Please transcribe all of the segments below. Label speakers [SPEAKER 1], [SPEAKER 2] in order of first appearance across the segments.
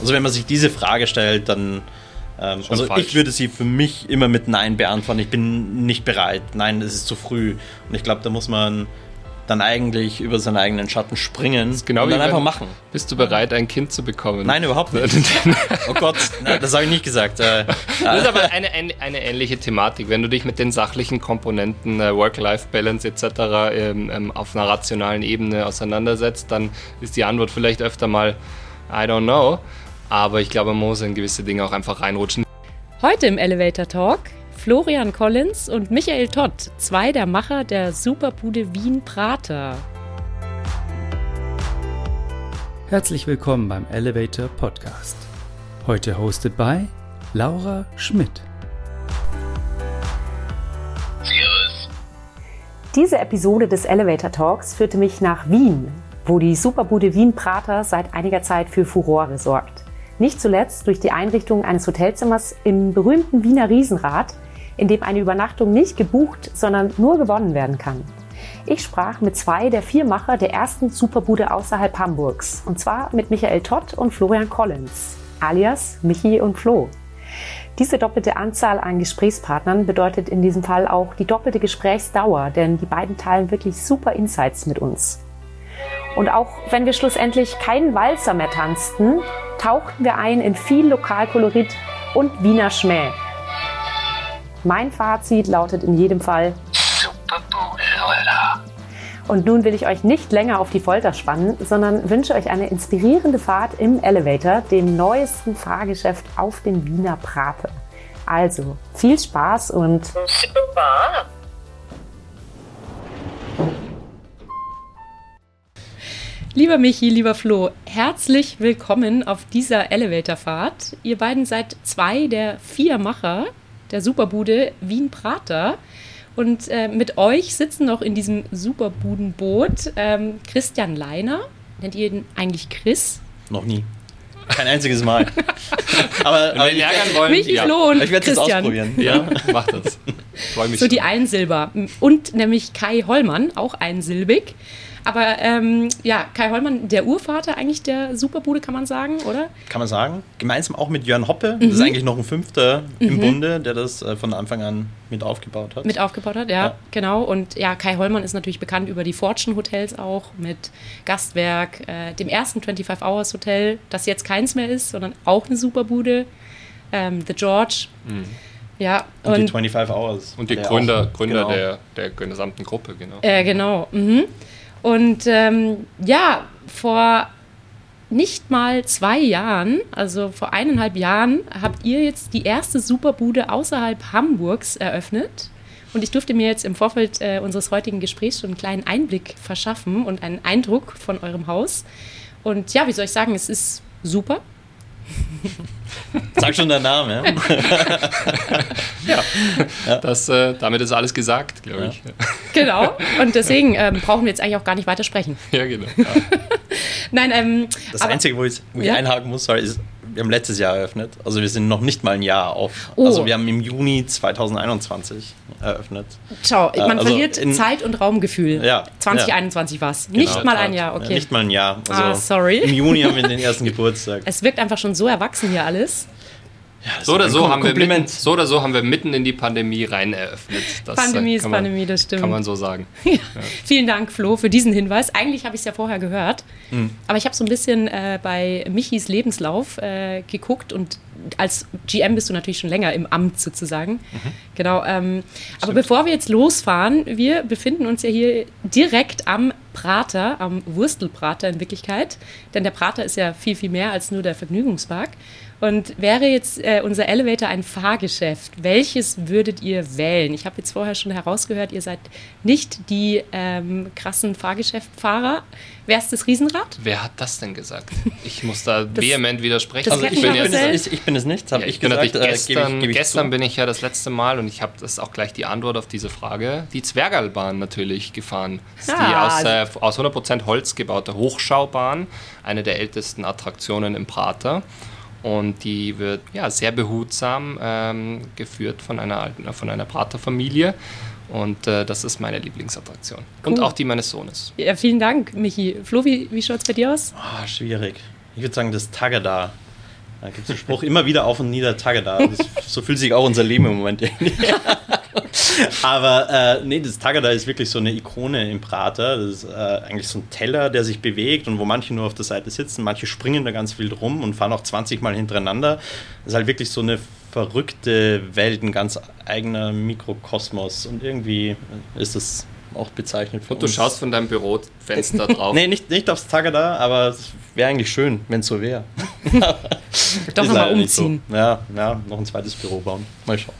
[SPEAKER 1] Also wenn man sich diese Frage stellt, dann ähm, also falsch. ich würde sie für mich immer mit Nein beantworten. Ich bin nicht bereit. Nein, es ist zu früh. Und ich glaube, da muss man dann eigentlich über seinen eigenen Schatten springen
[SPEAKER 2] genau
[SPEAKER 1] und
[SPEAKER 2] dann einfach machen. Bist du bereit, ein Kind zu bekommen?
[SPEAKER 1] Nein, überhaupt nicht. oh Gott, nein, das habe ich nicht gesagt. Äh,
[SPEAKER 2] das ist aber eine, eine, eine, ähnliche Thematik. Wenn du dich mit den sachlichen Komponenten äh, Work-Life-Balance etc. Ähm, ähm, auf einer rationalen Ebene auseinandersetzt, dann ist die Antwort vielleicht öfter mal I don't know. Aber ich glaube, man muss in gewisse Dinge auch einfach reinrutschen.
[SPEAKER 3] Heute im Elevator Talk Florian Collins und Michael Todd, zwei der Macher der Superbude Wien Prater.
[SPEAKER 4] Herzlich willkommen beim Elevator Podcast. Heute hosted by Laura Schmidt.
[SPEAKER 3] Diese Episode des Elevator Talks führte mich nach Wien, wo die Superbude Wien Prater seit einiger Zeit für Furore sorgt. Nicht zuletzt durch die Einrichtung eines Hotelzimmers im berühmten Wiener Riesenrad, in dem eine Übernachtung nicht gebucht, sondern nur gewonnen werden kann. Ich sprach mit zwei der vier Macher der ersten Superbude außerhalb Hamburgs, und zwar mit Michael Todd und Florian Collins, alias Michi und Flo. Diese doppelte Anzahl an Gesprächspartnern bedeutet in diesem Fall auch die doppelte Gesprächsdauer, denn die beiden teilen wirklich super Insights mit uns. Und auch wenn wir schlussendlich keinen Walzer mehr tanzten, tauchten wir ein in viel Lokalkolorit und Wiener Schmäh. Mein Fazit lautet in jedem Fall Super Leute. Und nun will ich euch nicht länger auf die Folter spannen, sondern wünsche euch eine inspirierende Fahrt im Elevator, dem neuesten Fahrgeschäft auf dem Wiener Prater. Also, viel Spaß und Super. Lieber Michi, lieber Flo, herzlich willkommen auf dieser Elevatorfahrt. Ihr beiden seid zwei der vier Macher der Superbude Wien-Prater. Und äh, mit euch sitzen noch in diesem Superbudenboot ähm, Christian Leiner. Nennt ihr ihn eigentlich Chris?
[SPEAKER 1] Noch nie. Kein einziges Mal.
[SPEAKER 2] aber, aber ich, ärgern wollen,
[SPEAKER 3] Michi, ja. Flo und ich werde es
[SPEAKER 1] ausprobieren.
[SPEAKER 2] Ja, mach das.
[SPEAKER 3] Freue mich so schon. die Einsilber. Und nämlich Kai Hollmann, auch einsilbig. Aber ähm, ja, Kai Hollmann, der Urvater eigentlich der Superbude, kann man sagen, oder?
[SPEAKER 1] Kann man sagen. Gemeinsam auch mit Jörn Hoppe. Mhm. Das ist mhm. eigentlich noch ein Fünfter mhm. im Bunde, der das äh, von Anfang an mit aufgebaut hat.
[SPEAKER 3] Mit aufgebaut hat, ja, ja, genau. Und ja, Kai Hollmann ist natürlich bekannt über die Fortune Hotels auch, mit Gastwerk, äh, dem ersten 25 Hours Hotel, das jetzt keins mehr ist, sondern auch eine Superbude. Ähm, The George. Mhm. Ja,
[SPEAKER 1] und, und, die 25 Hours.
[SPEAKER 2] Und die Gründer, auch, Gründer genau. der, der gesamten Gruppe, genau.
[SPEAKER 3] Äh, genau. Mhm. Und ähm, ja, vor nicht mal zwei Jahren, also vor eineinhalb Jahren, habt ihr jetzt die erste Superbude außerhalb Hamburgs eröffnet. Und ich durfte mir jetzt im Vorfeld äh, unseres heutigen Gesprächs schon einen kleinen Einblick verschaffen und einen Eindruck von eurem Haus. Und ja, wie soll ich sagen, es ist super.
[SPEAKER 1] Sag schon der Name.
[SPEAKER 2] ja, ja. Das, äh, damit ist alles gesagt, glaube ich.
[SPEAKER 3] Genau, und deswegen ähm, brauchen wir jetzt eigentlich auch gar nicht weiter sprechen.
[SPEAKER 2] Ja, genau. Ja.
[SPEAKER 3] Nein, ähm,
[SPEAKER 1] das aber, Einzige, wo ich, wo ich einhaken muss, ist, wir haben letztes Jahr eröffnet. Also wir sind noch nicht mal ein Jahr auf. Oh. Also wir haben im Juni 2021 eröffnet.
[SPEAKER 3] Schau, man äh, also verliert Zeit- und Raumgefühl. Ja, 2021 ja. war es. Nicht genau, mal ein Jahr, okay.
[SPEAKER 1] nicht mal ein Jahr.
[SPEAKER 3] Also ah, sorry.
[SPEAKER 1] Im Juni haben wir den ersten Geburtstag.
[SPEAKER 3] Es wirkt einfach schon so erwachsen hier alles.
[SPEAKER 2] Ja, so, oder so, haben wir mitten, so oder so haben wir mitten in die Pandemie rein eröffnet.
[SPEAKER 3] Das äh, Pandemie ist man, Pandemie, das stimmt.
[SPEAKER 2] Kann man so sagen.
[SPEAKER 3] Ja. Ja. Vielen Dank, Flo, für diesen Hinweis. Eigentlich habe ich es ja vorher gehört, mhm. aber ich habe so ein bisschen äh, bei Michis Lebenslauf äh, geguckt und als GM bist du natürlich schon länger im Amt sozusagen. Mhm. Genau. Ähm, aber bevor wir jetzt losfahren, wir befinden uns ja hier direkt am Prater, am Wurstelprater in Wirklichkeit. Denn der Prater ist ja viel, viel mehr als nur der Vergnügungspark. Und wäre jetzt äh, unser Elevator ein Fahrgeschäft, welches würdet ihr wählen? Ich habe jetzt vorher schon herausgehört, ihr seid nicht die ähm, krassen Fahrgeschäftfahrer. Wer ist das Riesenrad?
[SPEAKER 2] Wer hat das denn gesagt? Ich muss da das, vehement widersprechen.
[SPEAKER 1] Also ich bin, jetzt, ich, ich bin, es nicht,
[SPEAKER 2] habe ja, ich, gesagt. Äh, gestern, gebe ich, gebe gestern bin ich ja das letzte Mal und ich habe das auch gleich die Antwort auf diese Frage, die Zwergalbahn natürlich gefahren. Das ist ah, die aus, äh, aus 100% Holz gebaute Hochschaubahn, eine der ältesten Attraktionen im Prater. Und die wird ja, sehr behutsam ähm, geführt von einer, alten, von einer Praterfamilie. Und äh, das ist meine Lieblingsattraktion. Cool. Und auch die meines Sohnes.
[SPEAKER 3] Ja, vielen Dank, Michi. Flo, wie, wie schaut es bei dir aus?
[SPEAKER 1] Oh, schwierig. Ich würde sagen, das Tagada. Da gibt es einen Spruch immer wieder auf und nieder Tagada. Das, so fühlt sich auch unser Leben im Moment irgendwie. Aber äh, nee, das Tagada ist wirklich so eine Ikone im Prater. Das ist äh, eigentlich so ein Teller, der sich bewegt und wo manche nur auf der Seite sitzen, manche springen da ganz wild rum und fahren auch 20 Mal hintereinander. Das ist halt wirklich so eine verrückte Welt, ein ganz eigener Mikrokosmos und irgendwie ist das auch bezeichnet.
[SPEAKER 2] Und du uns. schaust von deinem Bürofenster drauf.
[SPEAKER 1] nee, nicht, nicht aufs Tagada, aber es wäre eigentlich schön, wenn es so wäre.
[SPEAKER 5] Doch nochmal umziehen.
[SPEAKER 1] So. Ja, ja, noch ein zweites Büro bauen. Mal schauen.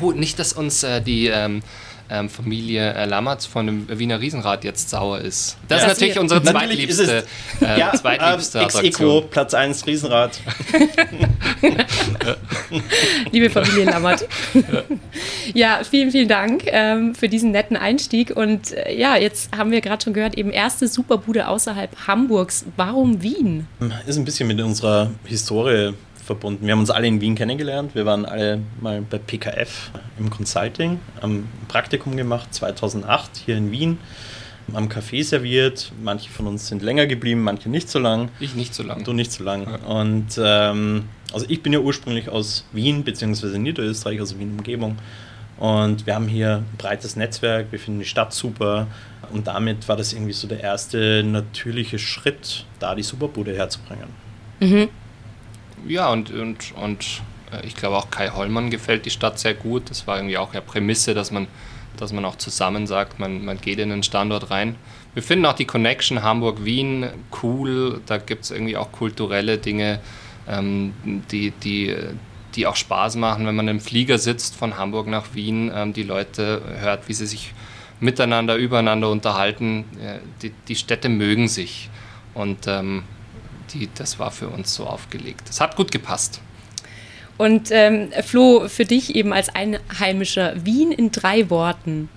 [SPEAKER 2] Oh, nicht, dass uns äh, die ähm, ähm, Familie äh, Lammertz von dem Wiener Riesenrad jetzt sauer ist. Das ja, ist natürlich unsere zweitliebste,
[SPEAKER 1] äh, ja, zweitliebste ähm, Attraktion. Platz 1 Riesenrad.
[SPEAKER 5] Liebe Familie Lammert. ja, vielen, vielen Dank ähm, für diesen netten Einstieg. Und äh, ja, jetzt haben wir gerade schon gehört, eben erste Superbude außerhalb Hamburgs. Warum Wien?
[SPEAKER 1] Ist ein bisschen mit unserer Historie verbunden. Wir haben uns alle in Wien kennengelernt. Wir waren alle mal bei PKF im Consulting, am Praktikum gemacht, 2008 hier in Wien, am Café serviert. Manche von uns sind länger geblieben, manche nicht so lang.
[SPEAKER 2] Ich nicht so lang.
[SPEAKER 1] Du nicht so lang. Ja. Und ähm, also ich bin ja ursprünglich aus Wien, beziehungsweise Niederösterreich, also Wien-Umgebung. Und wir haben hier ein breites Netzwerk, wir finden die Stadt super. Und damit war das irgendwie so der erste natürliche Schritt, da die Superbude herzubringen. Mhm.
[SPEAKER 2] Ja, und, und, und äh, ich glaube auch Kai Hollmann gefällt die Stadt sehr gut. Das war irgendwie auch ja Prämisse, dass man, dass man auch zusammen sagt, man, man geht in den Standort rein. Wir finden auch die Connection Hamburg-Wien cool. Da gibt es irgendwie auch kulturelle Dinge, ähm, die, die, die auch Spaß machen, wenn man im Flieger sitzt von Hamburg nach Wien, ähm, die Leute hört, wie sie sich miteinander, übereinander unterhalten. Äh, die, die Städte mögen sich. Und ähm, die, das war für uns so aufgelegt. Das hat gut gepasst.
[SPEAKER 5] Und ähm, Flo, für dich eben als Einheimischer, Wien in drei Worten.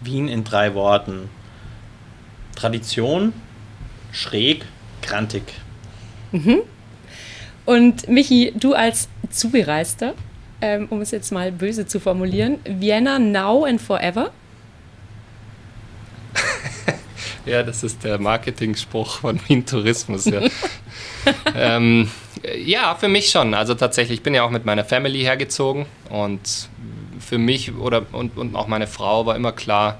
[SPEAKER 1] Wien in drei Worten. Tradition, schräg, grantig.
[SPEAKER 5] Mhm. Und Michi, du als Zugereister, ähm, um es jetzt mal böse zu formulieren, Vienna now and forever?
[SPEAKER 2] Ja, das ist der Marketing-Spruch von Wien Tourismus. Ja. ähm, ja, für mich schon. Also tatsächlich, ich bin ja auch mit meiner Family hergezogen und für mich oder und, und auch meine Frau war immer klar,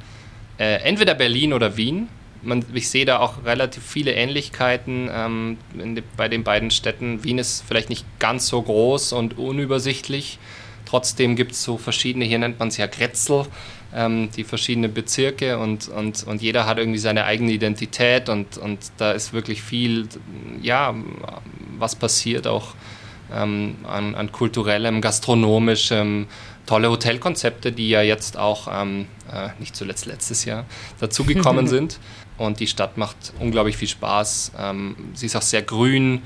[SPEAKER 2] äh, entweder Berlin oder Wien. Man, ich sehe da auch relativ viele Ähnlichkeiten ähm, de, bei den beiden Städten. Wien ist vielleicht nicht ganz so groß und unübersichtlich. Trotzdem gibt es so verschiedene, hier nennt man es ja Grätzel, ähm, die verschiedenen Bezirke und, und, und jeder hat irgendwie seine eigene Identität und, und da ist wirklich viel, ja, was passiert auch ähm, an, an kulturellem, gastronomischem, tolle Hotelkonzepte, die ja jetzt auch, ähm, äh, nicht zuletzt letztes Jahr, dazugekommen sind. Und die Stadt macht unglaublich viel Spaß. Ähm, sie ist auch sehr grün.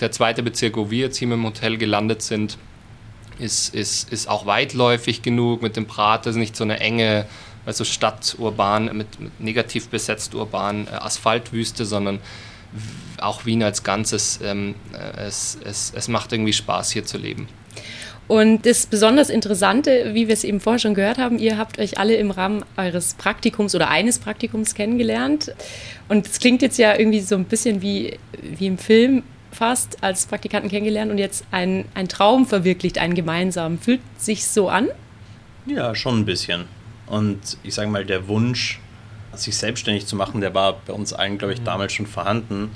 [SPEAKER 2] Der zweite Bezirk, wo wir jetzt hier dem Hotel gelandet sind, ist, ist, ist auch weitläufig genug mit dem Prater, ist nicht so eine enge, also Stadt urban, mit, mit negativ besetzt urban äh, Asphaltwüste, sondern auch Wien als Ganzes, ähm, äh, es, es, es macht irgendwie Spaß hier zu leben.
[SPEAKER 5] Und das besonders Interessante, wie wir es eben vorher schon gehört haben, ihr habt euch alle im Rahmen eures Praktikums oder eines Praktikums kennengelernt. Und es klingt jetzt ja irgendwie so ein bisschen wie, wie im Film fast als Praktikanten kennengelernt und jetzt ein, ein Traum verwirklicht, einen gemeinsamen. Fühlt sich so an?
[SPEAKER 1] Ja, schon ein bisschen. Und ich sage mal, der Wunsch, sich selbstständig zu machen, der war bei uns allen, glaube ich, mhm. damals schon vorhanden.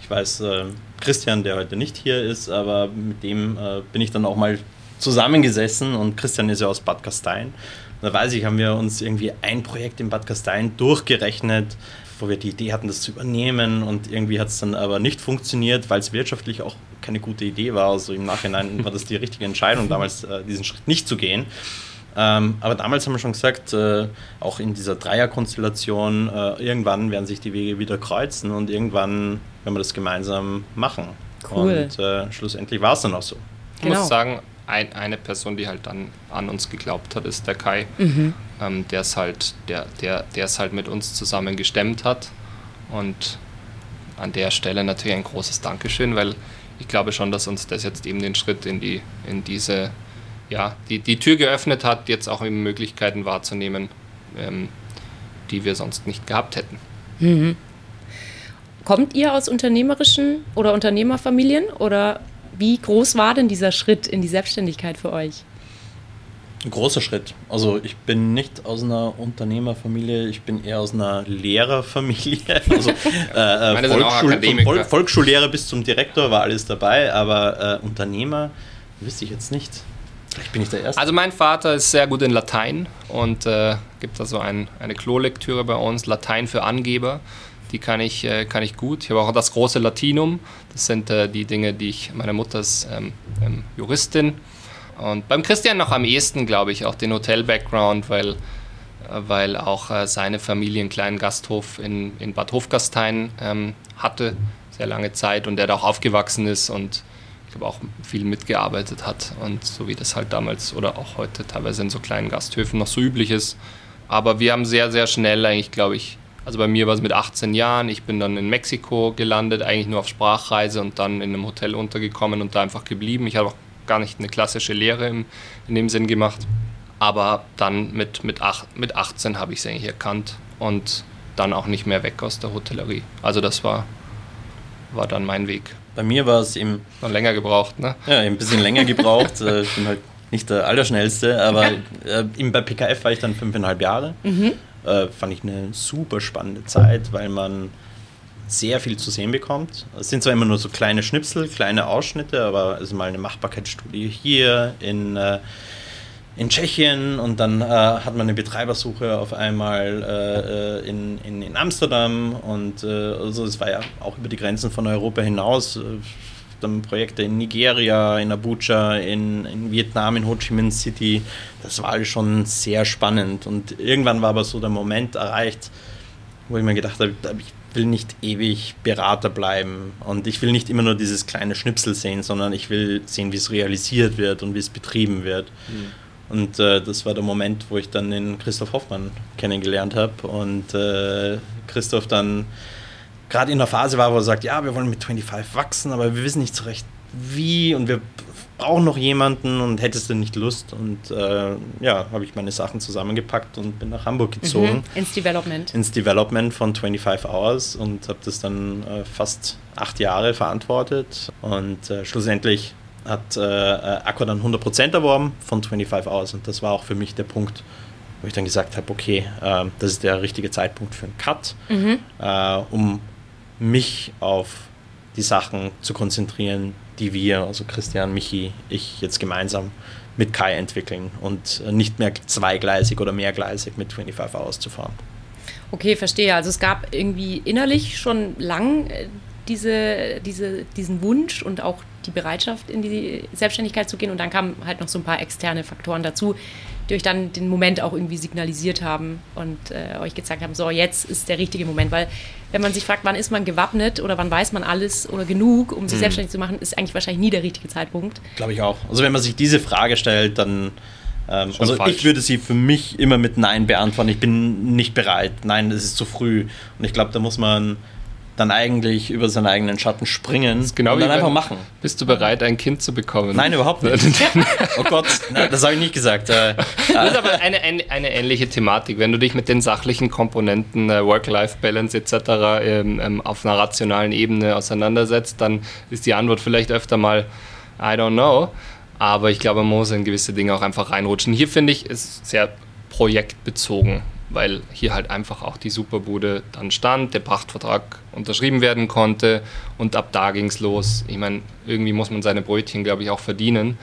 [SPEAKER 1] Ich weiß, äh, Christian, der heute nicht hier ist, aber mit dem äh, bin ich dann auch mal zusammengesessen und Christian ist ja aus Bad Gastein. Da weiß ich, haben wir uns irgendwie ein Projekt in Bad Gastein durchgerechnet, wo wir die Idee hatten, das zu übernehmen und irgendwie hat es dann aber nicht funktioniert, weil es wirtschaftlich auch keine gute Idee war. Also im Nachhinein war das die richtige Entscheidung, damals äh, diesen Schritt nicht zu gehen. Ähm, aber damals haben wir schon gesagt, äh, auch in dieser Dreierkonstellation, äh, irgendwann werden sich die Wege wieder kreuzen und irgendwann werden wir das gemeinsam machen. Cool. Und äh, schlussendlich war es dann auch so.
[SPEAKER 2] Ich genau. muss sagen, ein, eine Person, die halt dann an uns geglaubt hat, ist der Kai, mhm. ähm, der es halt, der, der, der es halt mit uns zusammen gestemmt hat. Und an der Stelle natürlich ein großes Dankeschön, weil ich glaube schon, dass uns das jetzt eben den Schritt in die, in diese, ja, die, die Tür geöffnet hat, jetzt auch eben Möglichkeiten wahrzunehmen, ähm, die wir sonst nicht gehabt hätten. Mhm.
[SPEAKER 5] Kommt ihr aus unternehmerischen oder Unternehmerfamilien oder wie groß war denn dieser Schritt in die Selbstständigkeit für euch?
[SPEAKER 1] Ein großer Schritt. Also ich bin nicht aus einer Unternehmerfamilie, ich bin eher aus einer Lehrerfamilie. Also äh, Volksschul Vol Volksschullehrer bis zum Direktor war alles dabei, aber äh, Unternehmer wüsste ich jetzt nicht. Vielleicht bin ich der Erste.
[SPEAKER 2] Also mein Vater ist sehr gut in Latein und äh, gibt da so ein, eine Klolektüre bei uns, Latein für Angeber. Die kann ich, äh, kann ich gut. Ich habe auch das große Latinum. Das sind äh, die Dinge, die ich, meine Mutter ist ähm, ähm, Juristin. Und beim Christian noch am ehesten, glaube ich, auch den Hotel-Background, weil, äh, weil auch seine Familie einen kleinen Gasthof in, in Bad Hofgastein ähm, hatte, sehr lange Zeit und der da auch aufgewachsen ist und ich glaube auch viel mitgearbeitet hat und so wie das halt damals oder auch heute teilweise in so kleinen Gasthöfen noch so üblich ist. Aber wir haben sehr, sehr schnell eigentlich, glaube ich, also bei mir war es mit 18 Jahren, ich bin dann in Mexiko gelandet, eigentlich nur auf Sprachreise und dann in einem Hotel untergekommen und da einfach geblieben. Ich habe auch gar nicht eine klassische Lehre im, in dem Sinn gemacht. Aber dann mit, mit, ach, mit 18 habe ich es eigentlich erkannt und dann auch nicht mehr weg aus der Hotellerie. Also das war, war dann mein Weg.
[SPEAKER 1] Bei mir war es eben.
[SPEAKER 2] Noch länger gebraucht, ne?
[SPEAKER 1] Ja, ein bisschen länger gebraucht. Äh, ich bin halt nicht der Allerschnellste, aber äh, eben bei PKF war ich dann fünfeinhalb Jahre. Mhm. Äh, fand ich eine super spannende Zeit, weil man sehr viel zu sehen bekommt. Es sind zwar immer nur so kleine Schnipsel, kleine Ausschnitte, aber also mal eine Machbarkeitsstudie hier in. Äh, in Tschechien und dann äh, hat man eine Betreibersuche auf einmal äh, äh, in, in, in, Amsterdam und äh, also es war ja auch über die Grenzen von Europa hinaus. Dann Projekte in Nigeria, in Abuja, in, in Vietnam, in Ho Chi Minh City. Das war alles schon sehr spannend. Und irgendwann war aber so der Moment erreicht, wo ich mir gedacht habe, ich will nicht ewig Berater bleiben und ich will nicht immer nur dieses kleine Schnipsel sehen, sondern ich will sehen, wie es realisiert wird und wie es betrieben wird. Mhm. Und äh, das war der Moment, wo ich dann den Christoph Hoffmann kennengelernt habe und äh, Christoph dann gerade in der Phase war, wo er sagt, ja, wir wollen mit 25 wachsen, aber wir wissen nicht so recht wie und wir brauchen noch jemanden und hättest du nicht Lust? Und äh, ja, habe ich meine Sachen zusammengepackt und bin nach Hamburg gezogen. Mhm,
[SPEAKER 5] ins Development.
[SPEAKER 1] Ins Development von 25 Hours und habe das dann äh, fast acht Jahre verantwortet und äh, schlussendlich hat äh, äh Aqua dann 100% erworben von 25 Hours und das war auch für mich der Punkt, wo ich dann gesagt habe, okay, äh, das ist der richtige Zeitpunkt für einen Cut, mhm. äh, um mich auf die Sachen zu konzentrieren, die wir, also Christian, Michi, ich jetzt gemeinsam mit Kai entwickeln und nicht mehr zweigleisig oder mehrgleisig mit 25 Hours zu fahren.
[SPEAKER 5] Okay, verstehe. Also es gab irgendwie innerlich schon lang äh, diese, diese, diesen Wunsch und auch die Bereitschaft, in die Selbstständigkeit zu gehen. Und dann kamen halt noch so ein paar externe Faktoren dazu, die euch dann den Moment auch irgendwie signalisiert haben und äh, euch gezeigt haben, so jetzt ist der richtige Moment. Weil wenn man sich fragt, wann ist man gewappnet oder wann weiß man alles oder genug, um sich hm. selbstständig zu machen, ist eigentlich wahrscheinlich nie der richtige Zeitpunkt.
[SPEAKER 1] Glaube ich auch. Also wenn man sich diese Frage stellt, dann ähm, also falsch. ich würde sie für mich immer mit Nein beantworten. Ich bin nicht bereit. Nein, es ist zu früh. Und ich glaube, da muss man dann eigentlich über seinen eigenen Schatten springen
[SPEAKER 2] genau
[SPEAKER 1] und dann einfach machen.
[SPEAKER 2] Bist du bereit, ein Kind zu bekommen?
[SPEAKER 1] Nein, überhaupt nicht. oh Gott, nein, das habe ich nicht gesagt.
[SPEAKER 2] Äh, das ist aber eine, eine, eine, ähnliche Thematik. Wenn du dich mit den sachlichen Komponenten äh, Work-Life-Balance etc. Ähm, ähm, auf einer rationalen Ebene auseinandersetzt, dann ist die Antwort vielleicht öfter mal I don't know. Aber ich glaube, man muss in gewisse Dinge auch einfach reinrutschen. Hier finde ich, ist sehr projektbezogen weil hier halt einfach auch die Superbude dann stand, der Pachtvertrag unterschrieben werden konnte und ab da ging es los. Ich meine, irgendwie muss man seine Brötchen, glaube ich, auch verdienen.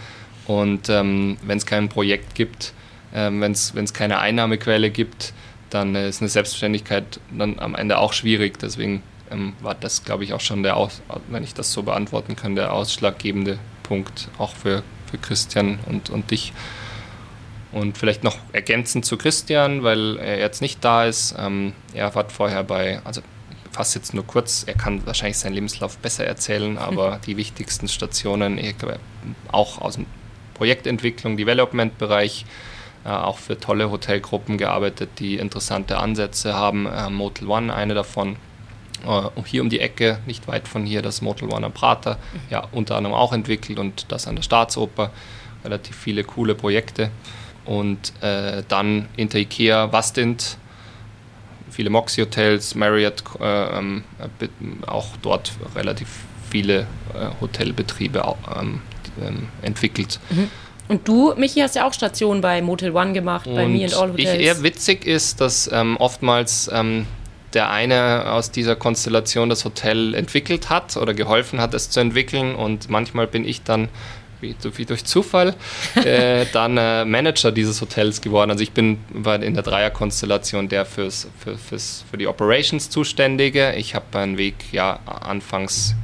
[SPEAKER 2] Und ähm, wenn es kein Projekt gibt, ähm, wenn es keine Einnahmequelle gibt, dann ist eine Selbstständigkeit dann am Ende auch schwierig. Deswegen ähm, war das, glaube ich, auch schon der, Aus wenn ich das so beantworten kann, der ausschlaggebende Punkt auch für, für Christian und, und dich. Und vielleicht noch ergänzend zu Christian, weil er jetzt nicht da ist. Ähm, er war vorher bei, also fast jetzt nur kurz, er kann wahrscheinlich seinen Lebenslauf besser erzählen, aber mhm. die wichtigsten Stationen, ich glaube, auch aus dem Projektentwicklung, Development-Bereich, äh, auch für tolle Hotelgruppen gearbeitet, die interessante Ansätze haben. Äh, Motel One, eine davon. Äh, hier um die Ecke, nicht weit von hier, das Motel One am Prater, mhm. ja, unter anderem auch entwickelt und das an der Staatsoper. Relativ viele coole Projekte und äh, dann hinter Ikea Wastint viele Moxie-Hotels, Marriott, äh, ähm, auch dort relativ viele äh, Hotelbetriebe ähm, ähm, entwickelt.
[SPEAKER 5] Mhm. Und du, Michi, hast ja auch Stationen bei Motel One gemacht, und bei Me and All
[SPEAKER 2] Hotels. Ich, eher witzig ist, dass ähm, oftmals ähm, der eine aus dieser Konstellation das Hotel entwickelt hat oder geholfen hat, es zu entwickeln und manchmal bin ich dann wie, wie durch Zufall äh, dann äh, Manager dieses Hotels geworden. Also ich bin in der Dreierkonstellation der fürs, für, fürs, für die Operations zuständige. Ich habe meinen Weg ja anfangs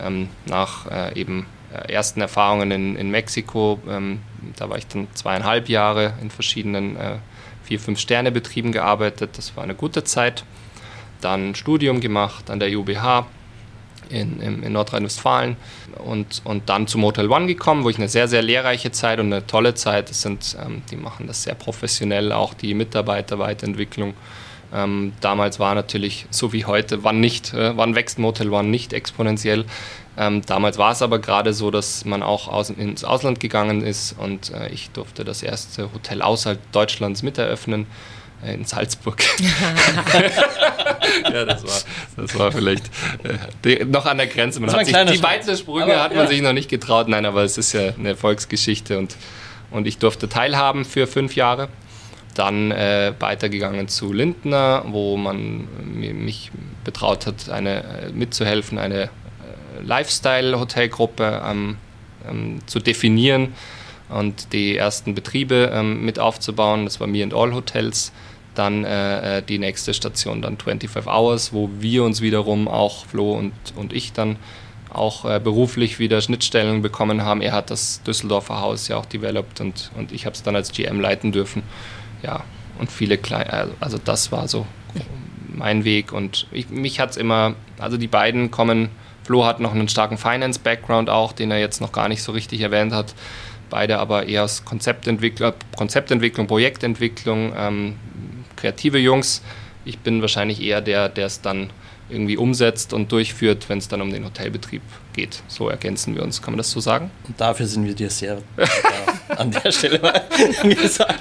[SPEAKER 2] ähm, nach äh, eben äh, ersten Erfahrungen in, in Mexiko, ähm, da war ich dann zweieinhalb Jahre in verschiedenen äh, vier, fünf Sterne Betrieben gearbeitet. Das war eine gute Zeit dann Studium gemacht an der UBH in, in, in Nordrhein-Westfalen und, und dann zum Motel One gekommen, wo ich eine sehr, sehr lehrreiche Zeit und eine tolle Zeit, das sind, ähm, die machen das sehr professionell, auch die Mitarbeiterweiterentwicklung. Ähm, damals war natürlich, so wie heute, wann nicht, äh, wann wächst Motel One nicht exponentiell. Ähm, damals war es aber gerade so, dass man auch aus, ins Ausland gegangen ist und äh, ich durfte das erste Hotel außerhalb Deutschlands miteröffnen in Salzburg. ja, das war, das war vielleicht äh, die, noch an der Grenze. Man hat sich, die weiteren Sprünge aber, hat man ja. sich noch nicht getraut. Nein, aber es ist ja eine Erfolgsgeschichte und, und ich durfte teilhaben für fünf Jahre. Dann äh, weitergegangen zu Lindner, wo man mich betraut hat, eine, äh, mitzuhelfen, eine äh, Lifestyle-Hotelgruppe ähm, ähm, zu definieren und die ersten Betriebe ähm, mit aufzubauen. Das war Me and All Hotels dann äh, äh die nächste Station, dann 25 Hours, wo wir uns wiederum auch, Flo und, und ich dann auch äh, beruflich wieder Schnittstellen bekommen haben. Er hat das Düsseldorfer Haus ja auch developed und, und ich habe es dann als GM leiten dürfen. Ja, und viele kleine, also, das war so mein Weg und ich, mich hat es immer, also die beiden kommen, Flo hat noch einen starken Finance-Background auch, den er jetzt noch gar nicht so richtig erwähnt hat. Beide aber eher aus Konzeptentwicklung, Konzeptentwicklung Projektentwicklung, ähm, kreative Jungs. Ich bin wahrscheinlich eher der, der es dann irgendwie umsetzt und durchführt, wenn es dann um den Hotelbetrieb geht. So ergänzen wir uns. Kann man das so sagen?
[SPEAKER 1] Und dafür sind wir dir sehr an der Stelle mal gesagt.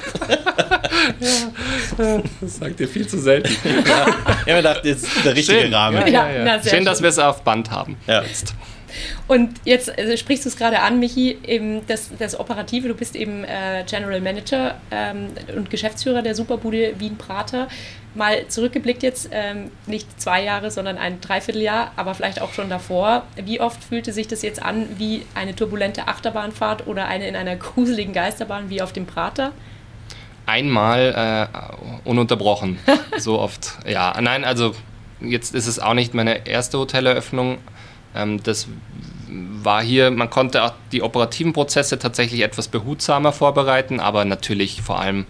[SPEAKER 2] ja, das sagt ihr viel zu selten.
[SPEAKER 1] Ja, ich habe gedacht, jetzt der richtige
[SPEAKER 2] Schön.
[SPEAKER 1] Rahmen.
[SPEAKER 2] Ja, ja, ja. Schön, dass wir es auf Band haben.
[SPEAKER 1] Ja. Jetzt.
[SPEAKER 5] Und jetzt also sprichst du es gerade an, Michi, eben das, das Operative. Du bist eben äh, General Manager ähm, und Geschäftsführer der Superbude Wien-Prater. Mal zurückgeblickt jetzt, ähm, nicht zwei Jahre, sondern ein Dreivierteljahr, aber vielleicht auch schon davor. Wie oft fühlte sich das jetzt an wie eine turbulente Achterbahnfahrt oder eine in einer gruseligen Geisterbahn wie auf dem Prater?
[SPEAKER 2] Einmal äh, ununterbrochen. so oft. Ja, nein, also jetzt ist es auch nicht meine erste Hoteleröffnung, das war hier, man konnte auch die operativen Prozesse tatsächlich etwas behutsamer vorbereiten, aber natürlich vor allem,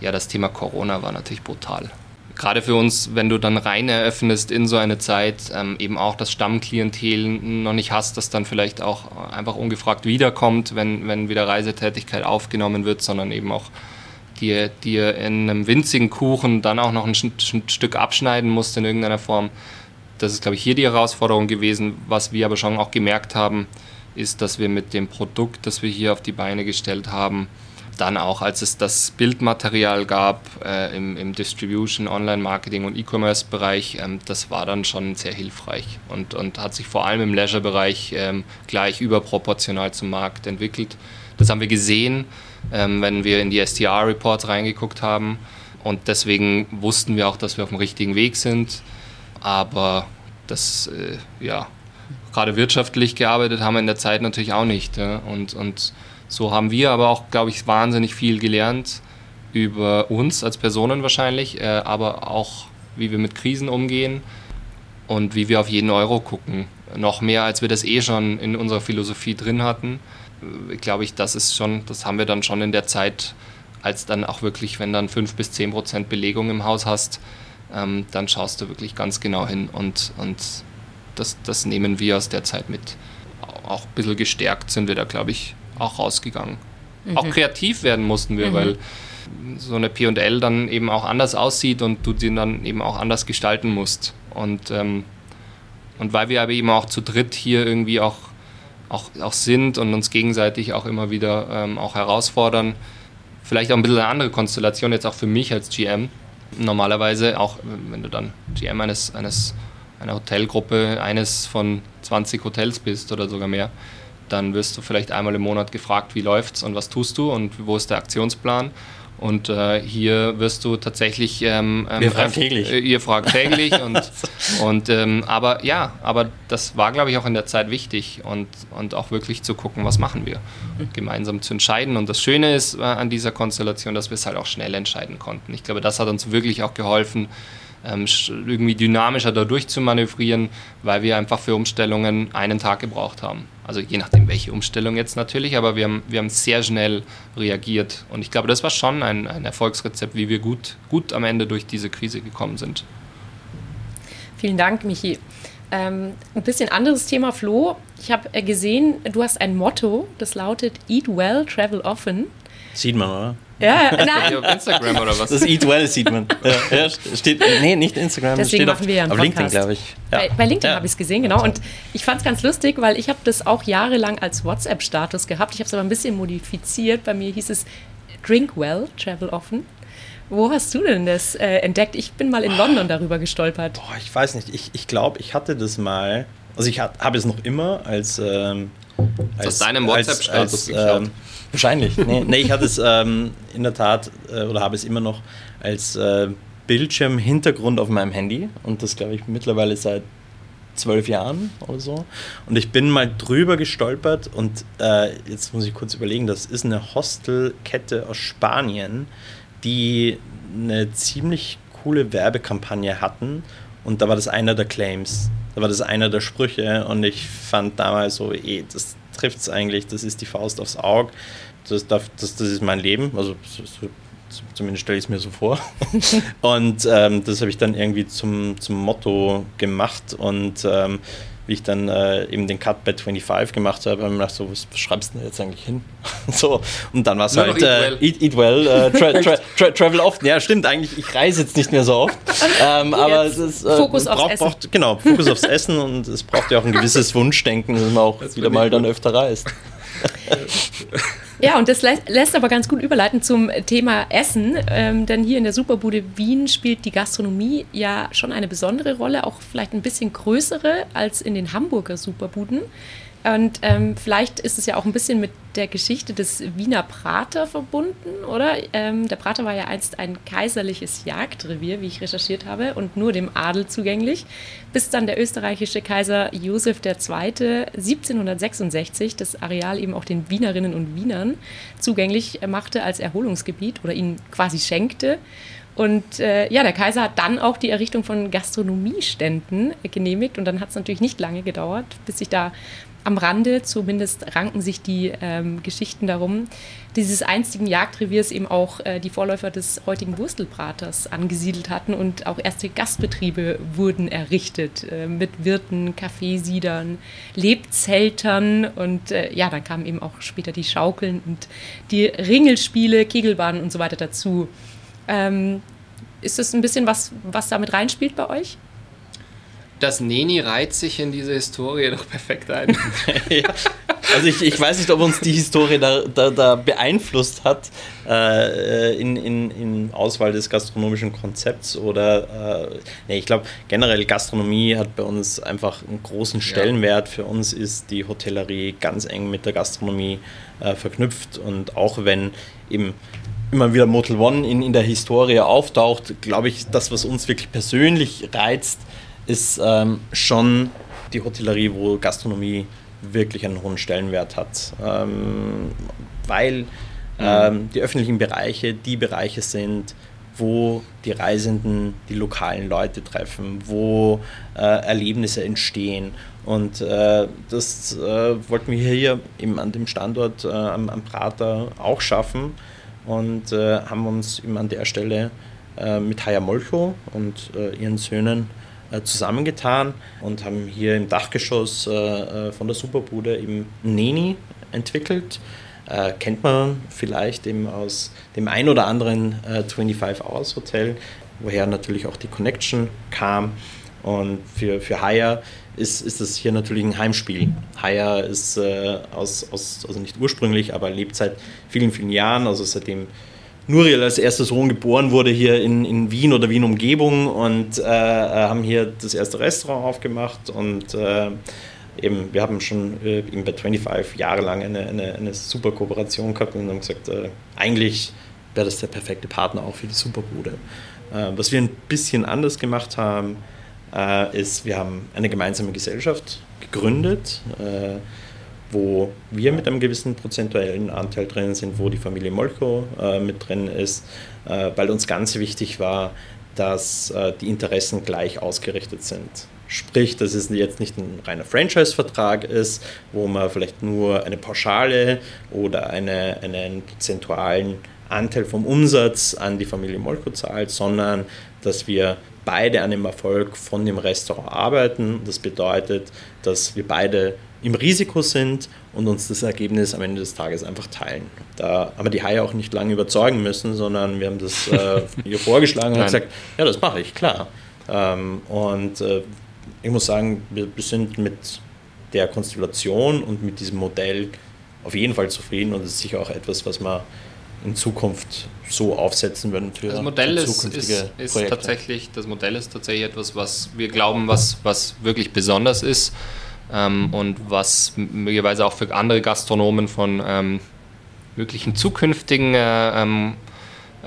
[SPEAKER 2] ja, das Thema Corona war natürlich brutal. Gerade für uns, wenn du dann rein eröffnest in so eine Zeit, ähm, eben auch das Stammklientel noch nicht hast, das dann vielleicht auch einfach ungefragt wiederkommt, wenn, wenn wieder Reisetätigkeit aufgenommen wird, sondern eben auch dir, dir in einem winzigen Kuchen dann auch noch ein, ein Stück abschneiden musst in irgendeiner Form das ist, glaube ich, hier die Herausforderung gewesen. Was wir aber schon auch gemerkt haben, ist, dass wir mit dem Produkt, das wir hier auf die Beine gestellt haben, dann auch, als es das Bildmaterial gab äh, im, im, Distribution, Online-Marketing und E-Commerce-Bereich, ähm, das war dann schon sehr hilfreich und, und hat sich vor allem im Leisure-Bereich ähm, gleich überproportional zum Markt entwickelt. Das haben wir gesehen, ähm, wenn wir in die STR-Reports reingeguckt haben und deswegen wussten wir auch, dass wir auf dem richtigen Weg sind aber das, äh, ja, gerade wirtschaftlich gearbeitet haben wir in der Zeit natürlich auch nicht. Ja? Und, und so haben wir aber auch, glaube ich, wahnsinnig viel gelernt über uns als Personen wahrscheinlich, äh, aber auch, wie wir mit Krisen umgehen und wie wir auf jeden Euro gucken. Noch mehr, als wir das eh schon in unserer Philosophie drin hatten. Äh, glaube ich, das ist schon, das haben wir dann schon in der Zeit, als dann auch wirklich, wenn dann 5 bis 10 Prozent Belegung im Haus hast, ähm, dann schaust du wirklich ganz genau hin und, und das, das nehmen wir aus der Zeit mit. Auch ein bisschen gestärkt sind wir da, glaube ich, auch rausgegangen. Mhm. Auch kreativ werden mussten wir, mhm. weil so eine PL dann eben auch anders aussieht und du sie dann eben auch anders gestalten musst. Und, ähm, und weil wir aber eben auch zu dritt hier irgendwie auch, auch, auch sind und uns gegenseitig auch immer wieder ähm, auch herausfordern, vielleicht auch ein bisschen eine andere Konstellation jetzt auch für mich als GM, Normalerweise, auch wenn du dann GM eines, eines, einer Hotelgruppe, eines von 20 Hotels bist oder sogar mehr, dann wirst du vielleicht einmal im Monat gefragt, wie läuft's und was tust du und wo ist der Aktionsplan. Und äh, hier wirst du tatsächlich. Ähm,
[SPEAKER 1] ähm, Wir fragen täglich.
[SPEAKER 2] Äh, ihr fragt täglich. und, und, ähm, aber ja, aber das war, glaube ich, auch in der Zeit wichtig und, und auch wirklich zu gucken, was machen wir. Gemeinsam zu entscheiden. Und das Schöne ist äh, an dieser Konstellation, dass wir es halt auch schnell entscheiden konnten. Ich glaube, das hat uns wirklich auch geholfen, ähm, irgendwie dynamischer da durchzumanövrieren, weil wir einfach für Umstellungen einen Tag gebraucht haben. Also je nachdem, welche Umstellung jetzt natürlich, aber wir haben, wir haben sehr schnell reagiert. Und ich glaube, das war schon ein, ein Erfolgsrezept, wie wir gut, gut am Ende durch diese Krise gekommen sind.
[SPEAKER 3] Vielen Dank, Michi. Ähm, ein bisschen anderes Thema, Flo. Ich habe äh, gesehen, du hast ein Motto, das lautet Eat well, travel often.
[SPEAKER 1] Sieht man, oder?
[SPEAKER 3] Ja, nein.
[SPEAKER 2] auf Instagram oder was?
[SPEAKER 1] Das Eat Well sieht man. Ja, steht, nee, nicht Instagram.
[SPEAKER 3] Deswegen
[SPEAKER 1] steht
[SPEAKER 3] machen
[SPEAKER 1] auf,
[SPEAKER 3] wir ja
[SPEAKER 1] auf LinkedIn, glaube ich.
[SPEAKER 3] Ja. Bei, bei, LinkedIn ja. habe ich es gesehen, genau. Und ich fand es ganz lustig, weil ich habe das auch jahrelang als WhatsApp-Status gehabt. Ich habe es aber ein bisschen modifiziert. Bei mir hieß es Drink Well, Travel Often. Wo hast du denn das äh, entdeckt? Ich bin mal in London darüber gestolpert.
[SPEAKER 1] Boah, ich weiß nicht. Ich, ich glaube, ich hatte das mal. Also ich habe es noch immer als. Ähm,
[SPEAKER 2] als aus deinem WhatsApp-Status. Ähm,
[SPEAKER 1] Wahrscheinlich. Nee, nee ich hatte es ähm, in der Tat äh, oder habe es immer noch als äh, Bildschirmhintergrund auf meinem Handy und das glaube ich mittlerweile seit zwölf Jahren oder so. Und ich bin mal drüber gestolpert und äh, jetzt muss ich kurz überlegen, das ist eine Hostelkette aus Spanien, die eine ziemlich coole Werbekampagne hatten und da war das einer der Claims, da war das einer der Sprüche und ich fand damals so, eh, das trifft es eigentlich, das ist die Faust aufs Auge. Das, das, das ist mein Leben, also so, zumindest stelle ich es mir so vor. und ähm, das habe ich dann irgendwie zum, zum Motto gemacht. Und ähm, wie ich dann äh, eben den Cut bei 25 gemacht habe, habe ich mir gedacht, so, was, schreibst du denn jetzt eigentlich hin? so, und dann war es halt eat äh, well, eat, eat well äh, tra, tra, tra, travel oft. Ja, stimmt, eigentlich, ich reise jetzt nicht mehr so oft. Ähm, aber es ist,
[SPEAKER 3] äh, Fokus
[SPEAKER 1] braucht,
[SPEAKER 3] aufs
[SPEAKER 1] braucht, Genau, Fokus aufs Essen und es braucht ja auch ein gewisses Wunschdenken, dass man auch das wieder mal dann öfter reist.
[SPEAKER 3] Ja, und das lässt aber ganz gut überleiten zum Thema Essen, ähm, denn hier in der Superbude Wien spielt die Gastronomie ja schon eine besondere Rolle, auch vielleicht ein bisschen größere als in den Hamburger Superbuden. Und ähm, vielleicht ist es ja auch ein bisschen mit der Geschichte des Wiener Prater verbunden, oder? Ähm, der Prater war ja einst ein kaiserliches Jagdrevier, wie ich recherchiert habe, und nur dem Adel zugänglich, bis dann der österreichische Kaiser Josef II. 1766 das Areal eben auch den Wienerinnen und Wienern zugänglich machte als Erholungsgebiet oder ihnen quasi schenkte. Und äh, ja, der Kaiser hat dann auch die Errichtung von Gastronomieständen genehmigt und dann hat es natürlich nicht lange gedauert, bis sich da am Rande, zumindest ranken sich die ähm, Geschichten darum, dieses einstigen Jagdreviers eben auch äh, die Vorläufer des heutigen Wurstelbraters angesiedelt hatten und auch erste Gastbetriebe wurden errichtet äh, mit Wirten, Kaffeesiedern, Lebzeltern und äh, ja, dann kamen eben auch später die Schaukeln und die Ringelspiele, Kegelbahnen und so weiter dazu. Ähm, ist das ein bisschen was, was damit reinspielt bei euch?
[SPEAKER 2] Das Neni reiht sich in diese Historie doch perfekt ein.
[SPEAKER 1] ja. Also ich, ich weiß nicht, ob uns die Historie da, da, da beeinflusst hat äh, in, in, in Auswahl des gastronomischen Konzepts oder äh, nee, ich glaube generell Gastronomie hat bei uns einfach einen großen Stellenwert. Ja. Für uns ist die Hotellerie ganz eng mit der Gastronomie äh, verknüpft und auch wenn eben immer wieder Motel One in, in der Historie auftaucht, glaube ich, das, was uns wirklich persönlich reizt, ist ähm, schon die Hotellerie, wo Gastronomie wirklich einen hohen Stellenwert hat. Ähm, weil mhm. ähm, die öffentlichen Bereiche die Bereiche sind, wo die Reisenden die lokalen Leute treffen, wo äh, Erlebnisse entstehen. Und äh, das äh, wollten wir hier eben an dem Standort äh, am, am, Prater auch schaffen und äh, haben uns eben an der Stelle äh, mit Haya Molcho und ihren Söhnen zusammengetan und haben hier im Dachgeschoss äh, äh, von der Superbude eben Neni entwickelt. Äh, kennt man vielleicht eben aus dem ein oder anderen äh, 25 Hours Hotel, woher natürlich auch die Connection kam. Und für, für Haya ist, ist das hier natürlich ein Heimspiel. Haya ist äh, aus, aus, also nicht ursprünglich, aber lebt seit vielen, vielen Jahren, also seitdem Nuriel als erster Sohn geboren wurde hier in, in Wien oder Wien-Umgebung und äh, äh haben hier das erste Restaurant aufgemacht und äh, eben, wir haben schon äh, bei 25 Jahre lang eine, eine, eine, super Kooperation gehabt und haben gesagt, äh, eigentlich wäre das der perfekte Partner auch für die Superbude. Äh, was wir ein bisschen anders gemacht haben, ist, wir haben eine gemeinsame Gesellschaft gegründet wo wir mit einem gewissen prozentuellen Anteil drin sind, wo die Familie Molko äh, mit drin ist, äh, weil uns ganz wichtig war, dass äh, die Interessen gleich ausgerichtet sind. Sprich, dass es jetzt nicht ein reiner Franchise-Vertrag ist, wo man vielleicht nur eine Pauschale oder eine, einen prozentualen Anteil vom Umsatz an die Familie Molko zahlt, sondern dass wir beide an dem Erfolg von dem Restaurant arbeiten. Das bedeutet, dass wir beide im Risiko sind und uns das Ergebnis am Ende des Tages einfach teilen. Da haben wir die Haie auch nicht lange überzeugen müssen, sondern wir haben das äh, ihr vorgeschlagen und gesagt, ja, das mache ich, klar. Ähm, und äh, ich muss sagen, wir, wir sind mit der Konstellation und mit diesem Modell auf jeden Fall zufrieden und es ist sicher auch etwas, was wir in Zukunft so aufsetzen würden
[SPEAKER 2] für das Modell ist, ist, ist tatsächlich das Modell ist tatsächlich etwas, was wir glauben, was, was wirklich besonders ist und was möglicherweise auch für andere Gastronomen von ähm, möglichen zukünftigen äh, ähm,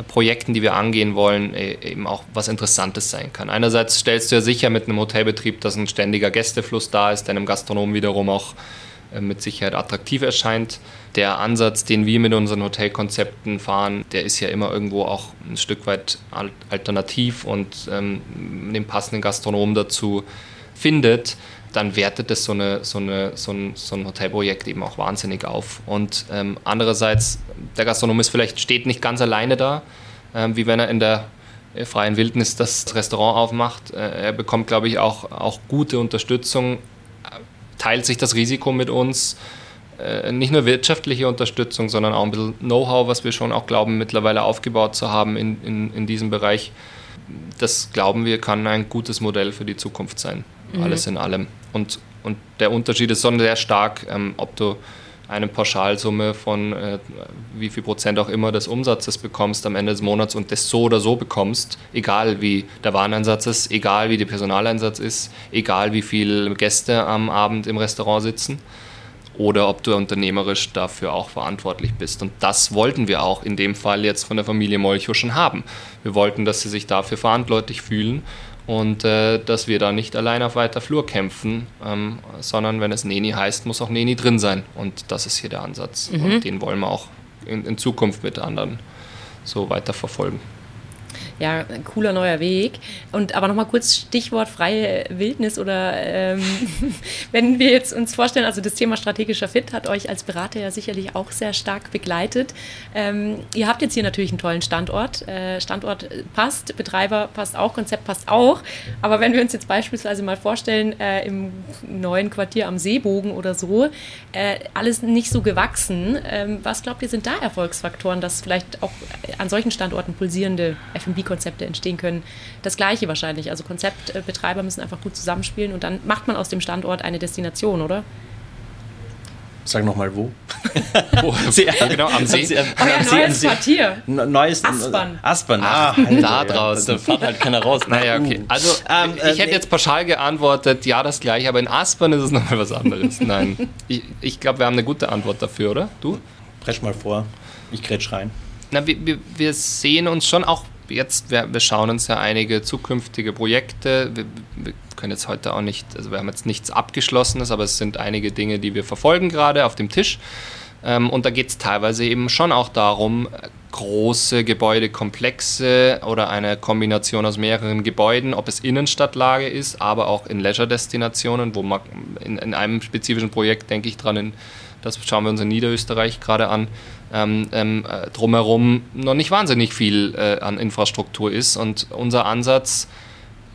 [SPEAKER 2] Projekten, die wir angehen wollen, e, eben auch was Interessantes sein kann. Einerseits stellst du ja sicher mit einem Hotelbetrieb, dass ein ständiger Gästefluss da ist, der einem Gastronomen wiederum auch äh, mit Sicherheit attraktiv erscheint. Der Ansatz, den wir mit unseren Hotelkonzepten fahren, der ist ja immer irgendwo auch ein Stück weit alternativ und ähm, den passenden Gastronomen dazu findet dann wertet es so, eine, so, eine, so, ein, so ein Hotelprojekt eben auch wahnsinnig auf. Und ähm, andererseits, der Gastronom ist vielleicht steht nicht ganz alleine da, ähm, wie wenn er in der äh, freien Wildnis das Restaurant aufmacht. Äh, er bekommt, glaube ich, auch, auch gute Unterstützung, teilt sich das Risiko mit uns. Äh, nicht nur wirtschaftliche Unterstützung, sondern auch ein bisschen Know-how, was wir schon auch glauben, mittlerweile aufgebaut zu haben in, in, in diesem Bereich. Das glauben wir, kann ein gutes Modell für die Zukunft sein. Mhm. Alles in allem. Und, und der Unterschied ist schon sehr stark, ähm, ob du eine Pauschalsumme von äh, wie viel Prozent auch immer des Umsatzes bekommst am Ende des Monats und das so oder so bekommst, egal wie der Wareneinsatz ist, egal wie der Personaleinsatz ist, egal wie viele Gäste am Abend im Restaurant sitzen oder ob du unternehmerisch dafür auch verantwortlich bist. Und das wollten wir auch in dem Fall jetzt von der Familie Molcho schon haben. Wir wollten, dass sie sich dafür verantwortlich fühlen und äh, dass wir da nicht allein auf weiter Flur kämpfen, ähm, sondern wenn es Neni heißt, muss auch Neni drin sein. Und das ist hier der Ansatz. Mhm. Und den wollen wir auch in, in Zukunft mit anderen so weiter verfolgen
[SPEAKER 3] ja, ein cooler neuer Weg. Und aber nochmal kurz Stichwort freie Wildnis oder ähm, wenn wir jetzt uns vorstellen, also das Thema strategischer Fit hat euch als Berater ja sicherlich auch sehr stark begleitet. Ähm, ihr habt jetzt hier natürlich einen tollen Standort. Äh, Standort passt, Betreiber passt auch, Konzept passt auch. Aber wenn wir uns jetzt beispielsweise mal vorstellen, äh, im neuen Quartier am Seebogen oder so, äh, alles nicht so gewachsen. Ähm, was glaubt ihr, sind da Erfolgsfaktoren, dass vielleicht auch an solchen Standorten pulsierende F&B Konzepte entstehen können. Das Gleiche wahrscheinlich. Also Konzeptbetreiber müssen einfach gut zusammenspielen und dann macht man aus dem Standort eine Destination, oder?
[SPEAKER 1] Sag nochmal wo.
[SPEAKER 2] wo? Sie, genau, am See.
[SPEAKER 3] Sie, oh ja, See, neues Quartier.
[SPEAKER 1] Neues,
[SPEAKER 3] Aspern.
[SPEAKER 1] Aspern,
[SPEAKER 2] ah, halt da draußen.
[SPEAKER 1] Da fährt halt keiner raus.
[SPEAKER 2] Naja, okay. Also, ähm, ich äh, hätte jetzt pauschal geantwortet, ja, das gleiche, aber in Aspern ist es nochmal was anderes. Nein. Ich, ich glaube, wir haben eine gute Antwort dafür, oder? Du?
[SPEAKER 1] Presch mal vor. Ich grätsch rein.
[SPEAKER 2] Na, wir, wir, wir sehen uns schon auch jetzt, wir, wir, schauen uns ja einige zukünftige Projekte. Wir, wir, können jetzt heute auch nicht, also wir haben jetzt nichts Abgeschlossenes, aber es sind einige Dinge, die wir verfolgen gerade auf dem Tisch. Ähm, und da geht es teilweise eben schon auch darum, große Gebäudekomplexe oder eine Kombination aus mehreren Gebäuden, ob es Innenstadtlage ist, aber auch in Leisure-Destinationen, wo man in, in, einem spezifischen Projekt denke ich dran, in, das schauen wir uns in Niederösterreich gerade an, ähm, ähm, äh, drumherum noch nicht wahnsinnig viel äh, an Infrastruktur ist. Und unser Ansatz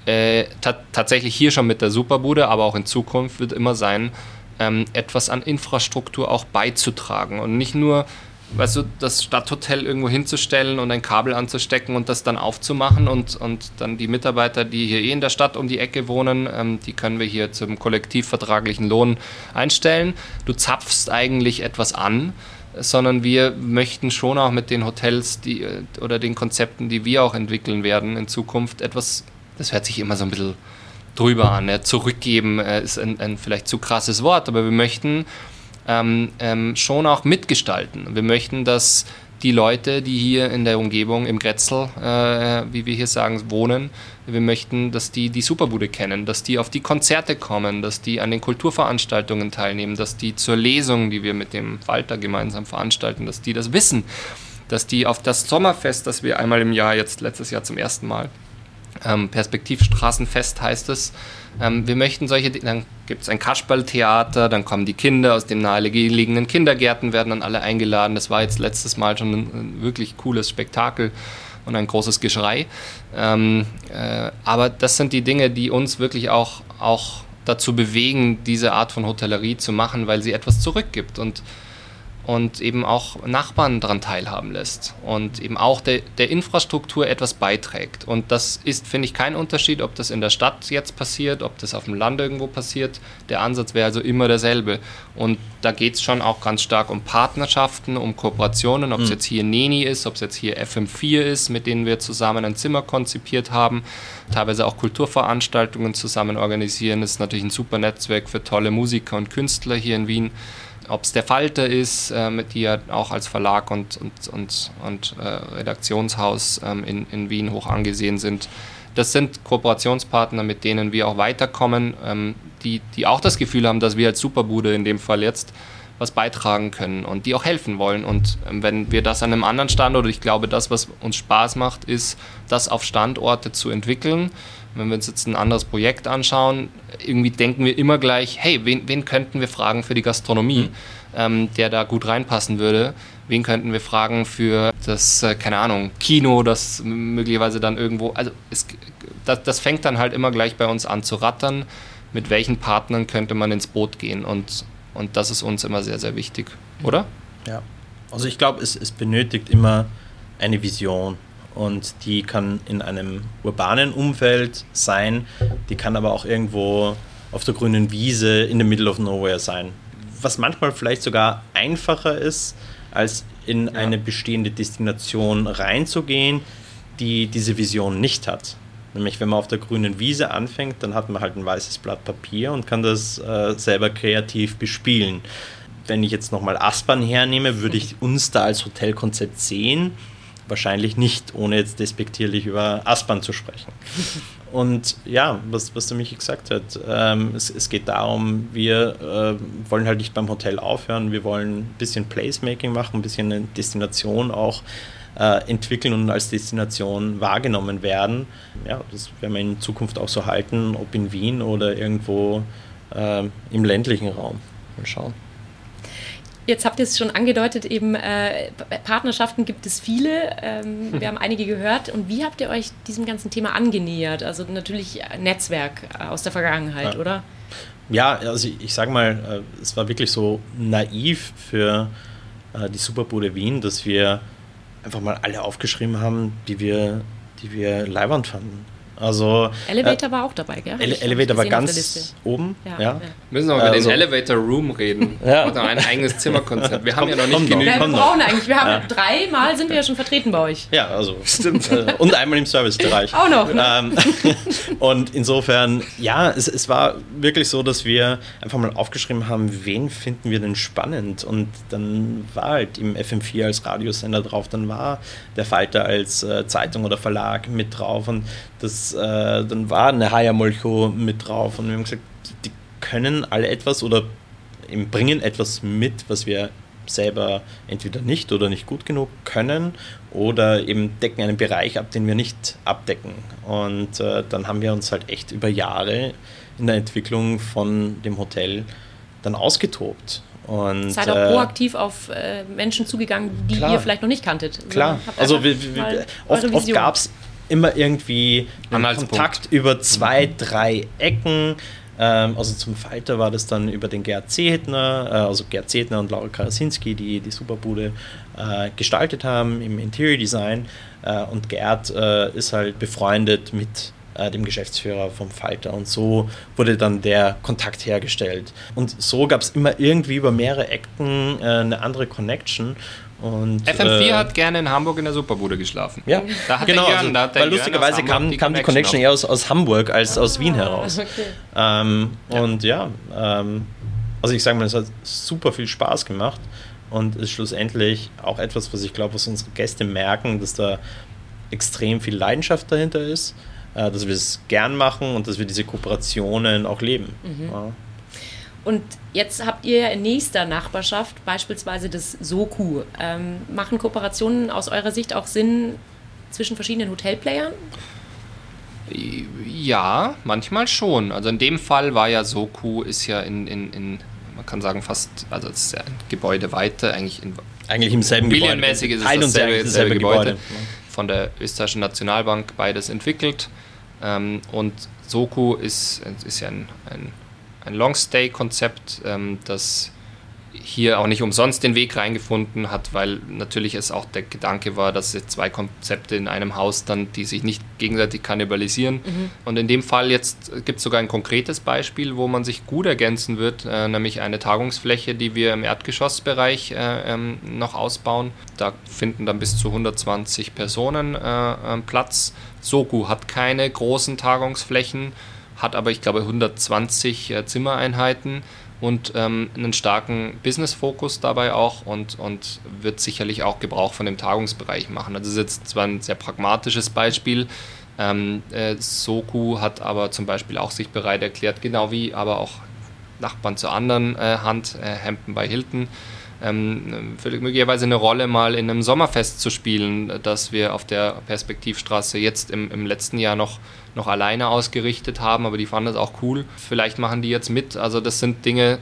[SPEAKER 2] äh, tatsächlich hier schon mit der Superbude, aber auch in Zukunft wird immer sein, ähm, etwas an Infrastruktur auch beizutragen und nicht nur weißt du, das Stadthotel irgendwo hinzustellen und ein Kabel anzustecken und das dann aufzumachen und, und dann die Mitarbeiter, die hier eh in der Stadt um die Ecke wohnen, ähm, die können wir hier zum kollektivvertraglichen Lohn einstellen. Du zapfst eigentlich etwas an, sondern wir möchten schon auch mit den Hotels die, oder den Konzepten, die wir auch entwickeln werden in Zukunft, etwas, das hört sich immer so ein bisschen drüber an. Ja, zurückgeben äh, ist ein, ein, vielleicht zu krasses Wort, aber wir möchten ähm, ähm, schon auch mitgestalten. Wir möchten, dass die Leute, die hier in der Umgebung im Grätzl, äh, wie wir hier sagen, wohnen, wir möchten, dass die die Superbude kennen, dass die auf die Konzerte kommen, dass die an den Kulturveranstaltungen teilnehmen, dass die zur Lesung, die wir mit dem Walter gemeinsam veranstalten, dass die das wissen, dass die auf das Sommerfest, das wir einmal im Jahr, jetzt letztes Jahr zum ersten Mal, ähm, Perspektivstraßenfest heißt es, ähm, wir möchten solche, dann gibt es ein Kasperltheater, dann kommen die Kinder aus den nahegelegenen Kindergärten, werden dann alle eingeladen. Das war jetzt letztes Mal schon ein, ein wirklich cooles Spektakel und ein großes Geschrei. Ähm, äh, aber das sind die Dinge, die uns wirklich auch, auch dazu bewegen, diese Art von Hotellerie zu machen, weil sie etwas zurückgibt. Und und eben auch Nachbarn daran teilhaben lässt und eben auch der, der Infrastruktur etwas beiträgt. Und das ist, finde ich, kein Unterschied, ob das in der Stadt jetzt passiert, ob das auf dem Land irgendwo passiert. Der Ansatz wäre also immer derselbe. Und da geht es schon auch ganz stark um Partnerschaften, um Kooperationen, ob es mhm. jetzt hier Neni ist, ob es jetzt hier FM4 ist, mit denen wir zusammen ein Zimmer konzipiert haben, teilweise auch Kulturveranstaltungen zusammen organisieren. Das ist natürlich ein super Netzwerk für tolle Musiker und Künstler hier in Wien ob es der Falter ist, äh, mit die ja auch als Verlag und, und, und, und äh, Redaktionshaus ähm, in, in Wien hoch angesehen sind. Das sind Kooperationspartner, mit denen wir auch weiterkommen, ähm, die, die auch das Gefühl haben, dass wir als Superbude in dem Fall jetzt was beitragen können und die auch helfen wollen. Und ähm, wenn wir das an einem anderen Standort, ich glaube, das, was uns Spaß macht, ist, das auf Standorte zu entwickeln wenn wir uns jetzt ein anderes Projekt anschauen, irgendwie denken wir immer gleich, hey, wen, wen könnten wir fragen für die Gastronomie, mhm. ähm, der da gut reinpassen würde? Wen könnten wir fragen für das, äh, keine Ahnung, Kino, das möglicherweise dann irgendwo, also es, das, das fängt dann halt immer gleich bei uns an zu rattern. Mit welchen Partnern könnte man ins Boot gehen? Und, und das ist uns immer sehr, sehr wichtig, oder?
[SPEAKER 1] Ja. Also ich glaube, es, es benötigt immer eine Vision und die kann in einem urbanen Umfeld sein, die kann aber auch irgendwo auf der grünen Wiese in the middle of nowhere sein. Was manchmal vielleicht sogar einfacher ist, als in ja. eine bestehende Destination reinzugehen, die diese Vision nicht hat. Nämlich, wenn man auf der grünen Wiese anfängt, dann hat man halt ein weißes Blatt Papier und kann das äh, selber kreativ bespielen. Wenn ich jetzt nochmal Aspern hernehme, würde ich uns da als Hotelkonzept sehen wahrscheinlich nicht, ohne jetzt despektierlich über Aspern zu sprechen. Und ja, was, was der Michi gesagt hat, ähm, es, es, geht darum, wir äh, wollen halt nicht beim Hotel aufhören, wir wollen ein bisschen Placemaking machen, ein bisschen eine Destination auch äh, entwickeln und als Destination wahrgenommen werden. Ja, das werden wir in Zukunft auch so halten, ob in Wien oder irgendwo äh, im ländlichen Raum. Mal schauen.
[SPEAKER 3] Jetzt habt ihr es schon angedeutet, eben äh, Partnerschaften gibt es viele. Ähm, wir haben einige gehört. Und wie habt ihr euch diesem ganzen Thema angenähert? Also natürlich Netzwerk aus der Vergangenheit,
[SPEAKER 1] ja.
[SPEAKER 3] oder?
[SPEAKER 1] Ja, also ich, ich sage mal, äh, es war wirklich so naiv für äh, die Superbude Wien, dass wir einfach mal alle aufgeschrieben haben, die wir, die wir leibernd fanden. Also,
[SPEAKER 3] Elevator äh, war auch dabei, gell?
[SPEAKER 1] Ele Elevator war ganz oben. Ja, ja.
[SPEAKER 2] Wir müssen noch über also, den Elevator Room reden. ja. Oder ein eigenes Zimmerkonzept. Wir haben ja noch nicht genügend.
[SPEAKER 3] Ja, wir brauchen eigentlich. Wir haben ja. dreimal sind wir ja schon vertreten bei euch.
[SPEAKER 1] Ja, also stimmt. Äh, und einmal im Servicebereich.
[SPEAKER 3] Auch noch. Ne?
[SPEAKER 1] Ähm, und insofern, ja, es, es war wirklich so, dass wir einfach mal aufgeschrieben haben, wen finden wir denn spannend? Und dann war halt im FM4 als Radiosender drauf, dann war der Falter als äh, Zeitung oder Verlag mit drauf und das, äh, dann war eine Haya Molcho mit drauf und wir haben gesagt, die können alle etwas oder bringen etwas mit, was wir selber entweder nicht oder nicht gut genug können oder eben decken einen Bereich ab, den wir nicht abdecken. Und äh, dann haben wir uns halt echt über Jahre in der Entwicklung von dem Hotel dann ausgetobt. Und,
[SPEAKER 3] Seid auch äh, proaktiv auf äh, Menschen zugegangen, die klar, ihr vielleicht noch nicht kanntet.
[SPEAKER 1] Klar, also wir, wir, oft, oft gab es immer irgendwie einen Kontakt über zwei, drei Ecken. Ähm, also zum Falter war das dann über den Gerd Zehetner, äh, also Gerd Zehetner und Laura Karasinski, die die Superbude äh, gestaltet haben im Interior Design. Äh, und Gerd äh, ist halt befreundet mit äh, dem Geschäftsführer vom Falter. Und so wurde dann der Kontakt hergestellt. Und so gab es immer irgendwie über mehrere Ecken äh, eine andere Connection. Und,
[SPEAKER 2] FM4 äh, hat gerne in Hamburg in der Superbude geschlafen.
[SPEAKER 1] Ja, da hat genau. Jörn, also, weil lustigerweise kam, die, kam die Connection eher aus, aus Hamburg als ah, aus Wien heraus. Okay. Ähm, ja. Und ja, ähm, also ich sage mal, es hat super viel Spaß gemacht und ist schlussendlich auch etwas, was ich glaube, was unsere Gäste merken, dass da extrem viel Leidenschaft dahinter ist, äh, dass wir es gern machen und dass wir diese Kooperationen auch leben. Mhm. Ja.
[SPEAKER 3] Und jetzt habt ihr in nächster Nachbarschaft beispielsweise das Soku. Ähm, machen Kooperationen aus eurer Sicht auch Sinn zwischen verschiedenen Hotelplayern?
[SPEAKER 2] Ja, manchmal schon. Also in dem Fall war ja Soku, ist ja in, in, in man kann sagen fast, also es ist ja ein Gebäude weiter, eigentlich in
[SPEAKER 1] eigentlich im selben
[SPEAKER 2] Gebäude. Ist es dasselbe, dasselbe, dasselbe Gebäude. Gebäude. Von der österreichischen Nationalbank beides entwickelt. Ähm, und Soku ist, ist ja ein, ein ein Long-Stay-Konzept, ähm, das hier auch nicht umsonst den Weg reingefunden hat, weil natürlich es auch der Gedanke war, dass es zwei Konzepte in einem Haus dann, die sich nicht gegenseitig kannibalisieren. Mhm. Und in dem Fall jetzt gibt es sogar ein konkretes Beispiel, wo man sich gut ergänzen wird, äh, nämlich eine Tagungsfläche, die wir im Erdgeschossbereich äh, ähm, noch ausbauen. Da finden dann bis zu 120 Personen äh, äh, Platz. Soku hat keine großen Tagungsflächen hat aber, ich glaube, 120 äh, Zimmereinheiten und ähm, einen starken Business-Fokus dabei auch und, und wird sicherlich auch Gebrauch von dem Tagungsbereich machen. Also das ist jetzt zwar ein sehr pragmatisches Beispiel, ähm, äh, Soku hat aber zum Beispiel auch sich bereit erklärt, genau wie aber auch Nachbarn zur anderen äh, Hand, äh, Hampton bei Hilton, ähm, möglicherweise eine Rolle mal in einem Sommerfest zu spielen, das wir auf der Perspektivstraße jetzt im, im letzten Jahr noch noch alleine ausgerichtet haben, aber die fanden das auch cool. Vielleicht machen die jetzt mit. Also das sind Dinge,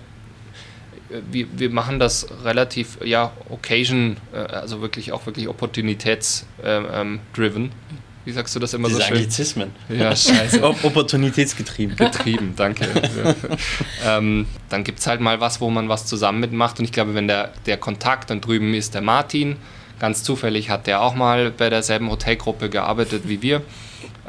[SPEAKER 2] äh, wir, wir machen das relativ, ja, occasion, äh, also wirklich auch wirklich opportunitätsdriven. Ähm, Wie sagst du das immer Diese so schön?
[SPEAKER 1] Anglizismen.
[SPEAKER 2] Ja, scheiße.
[SPEAKER 1] Opportunitätsgetrieben.
[SPEAKER 2] Getrieben, danke. ähm, dann gibt es halt mal was, wo man was zusammen mitmacht. Und ich glaube, wenn der, der Kontakt dann drüben ist, der Martin, ganz zufällig hat der auch mal bei derselben Hotelgruppe gearbeitet wie wir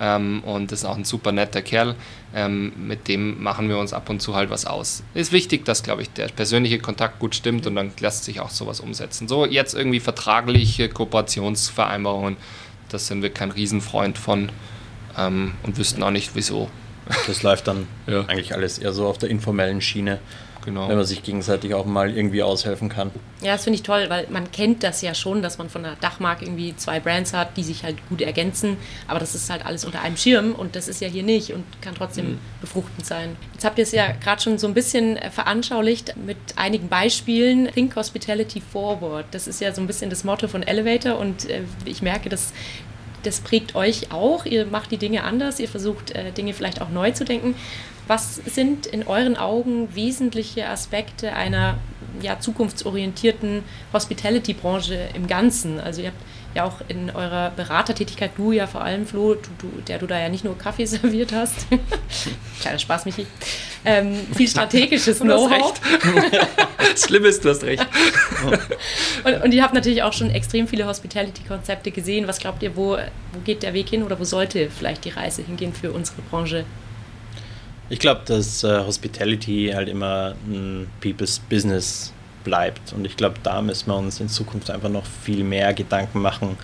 [SPEAKER 2] ähm, und ist auch ein super netter Kerl. Ähm, mit dem machen wir uns ab und zu halt was aus. Ist wichtig, dass, glaube ich, der persönliche Kontakt gut stimmt und dann lässt sich auch sowas umsetzen. So, jetzt irgendwie vertragliche Kooperationsvereinbarungen, das sind wir kein Riesenfreund von ähm, und wüssten auch nicht, wieso.
[SPEAKER 1] Das läuft dann ja. eigentlich alles eher so auf der informellen Schiene. Genau. Wenn man sich gegenseitig auch mal irgendwie aushelfen kann.
[SPEAKER 3] Ja, das finde ich toll, weil man kennt das ja schon, dass man von der Dachmarke irgendwie zwei Brands hat, die sich halt gut ergänzen. Aber das ist halt alles unter einem Schirm und das ist ja hier nicht und kann trotzdem mhm. befruchtend sein. Jetzt habt ihr es ja gerade schon so ein bisschen äh, veranschaulicht mit einigen Beispielen. Think Hospitality Forward. Das ist ja so ein bisschen das Motto von Elevator und äh, ich merke, dass das prägt euch auch. Ihr macht die Dinge anders, ihr versucht äh, Dinge vielleicht auch neu zu denken. Was sind in euren Augen wesentliche Aspekte einer ja, zukunftsorientierten Hospitality-Branche im Ganzen? Also ihr habt ja auch in eurer Beratertätigkeit, du ja vor allem, Flo, du, du, der du da ja nicht nur Kaffee serviert hast, kleiner Spaß, Michi, ähm, viel strategisches Know-how.
[SPEAKER 2] Schlimm ist, du hast recht.
[SPEAKER 3] und, und ihr habt natürlich auch schon extrem viele Hospitality-Konzepte gesehen. Was glaubt ihr, wo, wo geht der Weg hin oder wo sollte vielleicht die Reise hingehen für unsere Branche?
[SPEAKER 1] Ich glaube, dass äh, Hospitality halt immer ein People's Business bleibt. Und ich glaube, da müssen wir uns in Zukunft einfach noch viel mehr Gedanken machen,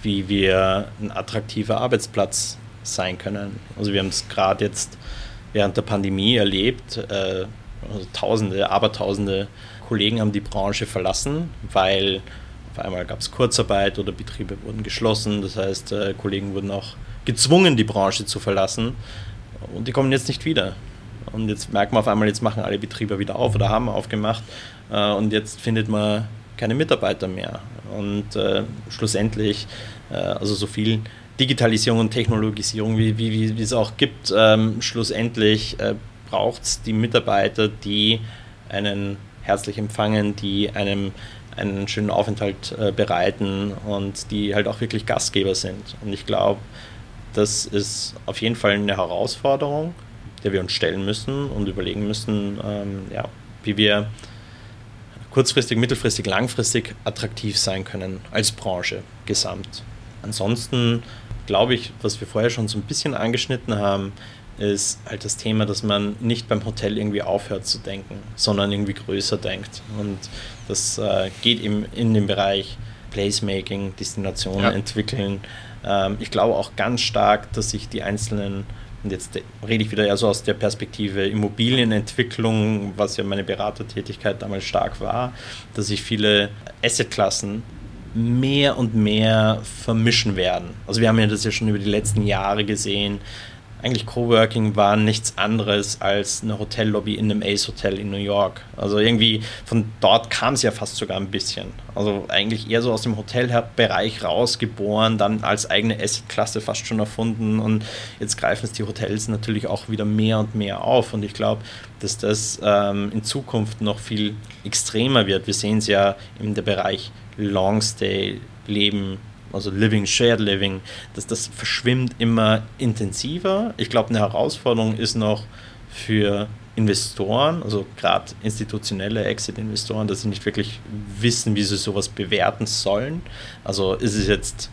[SPEAKER 1] wie wir ein attraktiver Arbeitsplatz sein können. Also wir haben es gerade jetzt während der Pandemie erlebt, äh, also Tausende, Abertausende Kollegen haben die Branche verlassen, weil auf einmal gab es Kurzarbeit oder Betriebe wurden geschlossen. Das heißt, äh, Kollegen wurden auch gezwungen, die Branche zu verlassen und die kommen jetzt nicht wieder. Und jetzt merkt man auf einmal, jetzt machen alle Betriebe wieder auf oder haben aufgemacht äh, und jetzt findet man keine Mitarbeiter mehr. Und äh, schlussendlich, äh, also so viel Digitalisierung und Technologisierung, wie, wie, wie es auch gibt, ähm, schlussendlich äh, braucht es die Mitarbeiter, die einen herzlich empfangen, die einem einen schönen Aufenthalt äh, bereiten und die halt auch wirklich Gastgeber sind. Und ich glaube, das ist auf jeden Fall eine Herausforderung, der wir uns stellen müssen und überlegen müssen, ähm, ja, wie wir kurzfristig, mittelfristig, langfristig attraktiv sein können als Branche gesamt. Ansonsten glaube ich, was wir vorher schon so ein bisschen angeschnitten haben, ist halt das Thema, dass man nicht beim Hotel irgendwie aufhört zu denken, sondern irgendwie größer denkt. Und das äh, geht eben in den Bereich Placemaking, Destinationen ja. entwickeln. Ähm, ich glaube auch ganz stark, dass sich die einzelnen, und jetzt rede ich wieder eher so aus der Perspektive Immobilienentwicklung, was ja meine Beratertätigkeit damals stark war, dass sich viele Assetklassen mehr und mehr vermischen werden. Also wir haben ja das ja schon über die letzten Jahre gesehen, eigentlich Coworking war nichts anderes als eine Hotellobby in einem Ace Hotel in New York. Also irgendwie von dort kam es ja fast sogar ein bisschen. Also eigentlich eher so aus dem Hotelbereich rausgeboren, dann als eigene Assetklasse fast schon erfunden und jetzt greifen es die Hotels natürlich auch wieder mehr und mehr auf und ich glaube, dass das ähm, in Zukunft noch viel extremer wird. Wir sehen es ja in der Bereich Longstay Leben also Living, Shared Living, dass das verschwimmt immer intensiver. Ich glaube, eine Herausforderung ist noch für Investoren, also gerade institutionelle Exit-Investoren, dass sie nicht wirklich wissen, wie sie sowas bewerten sollen. Also ist es jetzt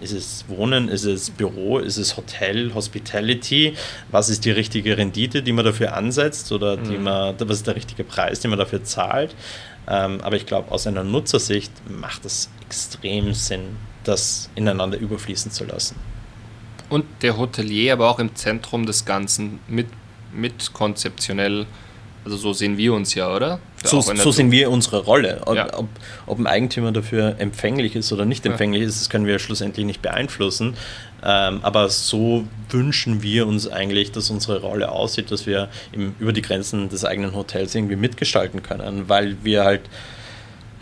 [SPEAKER 1] ist es Wohnen, ist es Büro, ist es Hotel, Hospitality? Was ist die richtige Rendite, die man dafür ansetzt oder die mhm. man, was ist der richtige Preis, den man dafür zahlt? Ähm, aber ich glaube, aus einer Nutzersicht macht es extrem Sinn, das ineinander überfließen zu lassen.
[SPEAKER 2] Und der Hotelier aber auch im Zentrum des Ganzen mit, mit konzeptionell, also so sehen wir uns ja, oder?
[SPEAKER 1] So, so sehen wir unsere Rolle. Ob, ja. ob, ob, ein Eigentümer dafür empfänglich ist oder nicht empfänglich ja. ist, das können wir schlussendlich nicht beeinflussen. Ähm, aber so wünschen wir uns eigentlich, dass unsere Rolle aussieht, dass wir im, über die Grenzen des eigenen Hotels irgendwie mitgestalten können, weil wir halt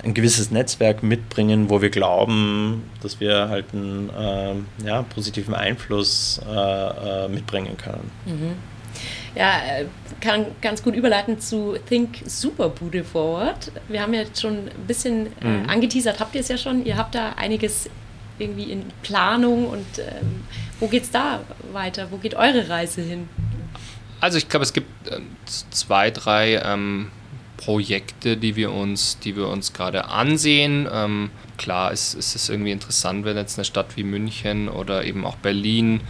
[SPEAKER 1] ein gewisses Netzwerk mitbringen, wo wir glauben, dass wir halt einen äh, ja, positiven Einfluss äh, äh, mitbringen können.
[SPEAKER 3] Mhm. Ja, äh, kann ganz gut überleiten zu Think Superbude Forward. Wir haben ja schon ein bisschen äh, mhm. angeteasert, habt ihr es ja schon. Ihr habt da einiges irgendwie in Planung und ähm, wo es da weiter? Wo geht eure Reise hin?
[SPEAKER 2] Also ich glaube, es gibt äh, zwei, drei ähm, Projekte, die wir uns, die wir uns gerade ansehen. Ähm, klar ist, ist es irgendwie interessant, wenn jetzt eine Stadt wie München oder eben auch Berlin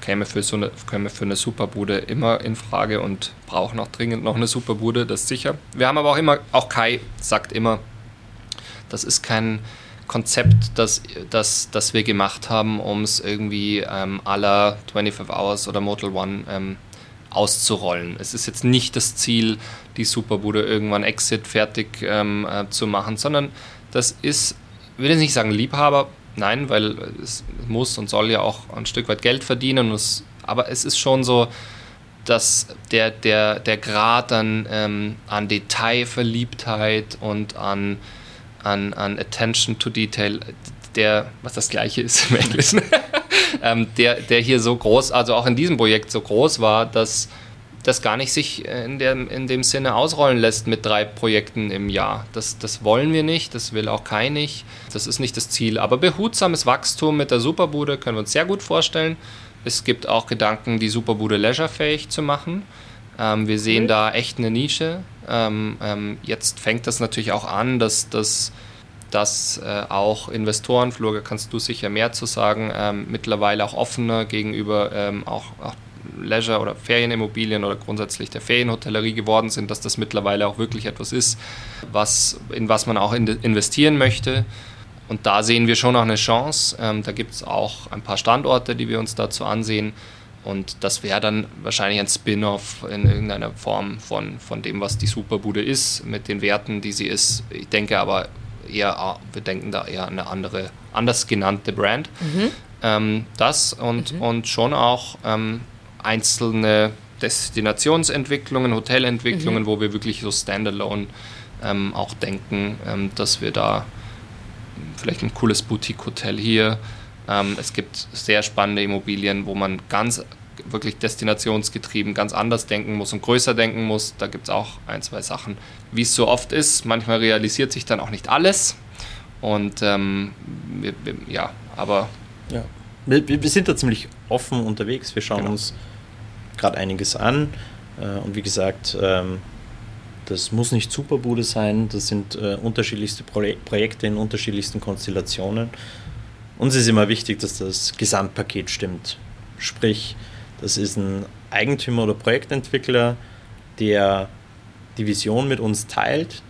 [SPEAKER 2] käme für so eine, käme für eine Superbude immer in Frage und brauchen auch dringend noch eine Superbude, das ist sicher. Wir haben aber auch immer, auch Kai sagt immer, das ist kein Konzept, das, das, das wir gemacht haben, um es irgendwie ähm, aller 25 Hours oder Motel One ähm, auszurollen. Es ist jetzt nicht das Ziel, die Superbude irgendwann Exit fertig ähm, äh, zu machen, sondern das ist, ich will jetzt nicht sagen Liebhaber, nein, weil es muss und soll ja auch ein Stück weit Geld verdienen, es, aber es ist schon so, dass der, der, der Grad an, ähm, an Detailverliebtheit und an, an, an Attention to Detail, der, was das gleiche ist im Englischen, ähm, der, der hier so groß, also auch in diesem Projekt so groß war, dass das gar nicht sich in, der, in dem Sinne ausrollen lässt mit drei Projekten im Jahr. Das, das wollen wir nicht, das will auch kein nicht. Das ist nicht das Ziel. Aber behutsames Wachstum mit der Superbude können wir uns sehr gut vorstellen. Es gibt auch Gedanken, die Superbude leisurefähig zu machen. Ähm, wir sehen mhm. da echt eine Nische. Ähm, ähm, jetzt fängt das natürlich auch an, dass das dass äh, auch Investoren, Flurge, kannst du sicher mehr zu sagen, ähm, mittlerweile auch offener gegenüber ähm, auch, auch Leisure- oder Ferienimmobilien oder grundsätzlich der Ferienhotellerie geworden sind, dass das mittlerweile auch wirklich etwas ist, was, in was man auch in investieren möchte. Und da sehen wir schon auch eine Chance. Ähm, da gibt es auch ein paar Standorte, die wir uns dazu ansehen. Und das wäre dann wahrscheinlich ein Spin-off in irgendeiner Form von, von dem, was die Superbude ist, mit den Werten, die sie ist. Ich denke aber eher, wir denken da eher an eine andere, anders genannte Brand. Mhm. Ähm, das und, mhm. und schon auch ähm, einzelne Destinationsentwicklungen, Hotelentwicklungen, mhm. wo wir wirklich so standalone ähm, auch denken, ähm, dass wir da vielleicht ein cooles Boutique-Hotel hier. Ähm, es gibt sehr spannende Immobilien, wo man ganz wirklich destinationsgetrieben ganz anders denken muss und größer denken muss. Da gibt es auch ein, zwei Sachen. Wie es so oft ist, manchmal realisiert sich dann auch nicht alles. Und ähm, wir, wir, ja, aber.
[SPEAKER 1] Ja. Wir, wir, sind da ziemlich offen unterwegs. Wir schauen genau. uns gerade einiges an. Äh, und wie gesagt, ähm, das muss nicht Superbude sein. Das sind äh, unterschiedlichste Pro Projekte in unterschiedlichsten Konstellationen. uns ist immer wichtig, dass das Gesamtpaket stimmt. Sprich, das ist ein Eigentümer oder Projektentwickler, der die Vision mit uns teilt.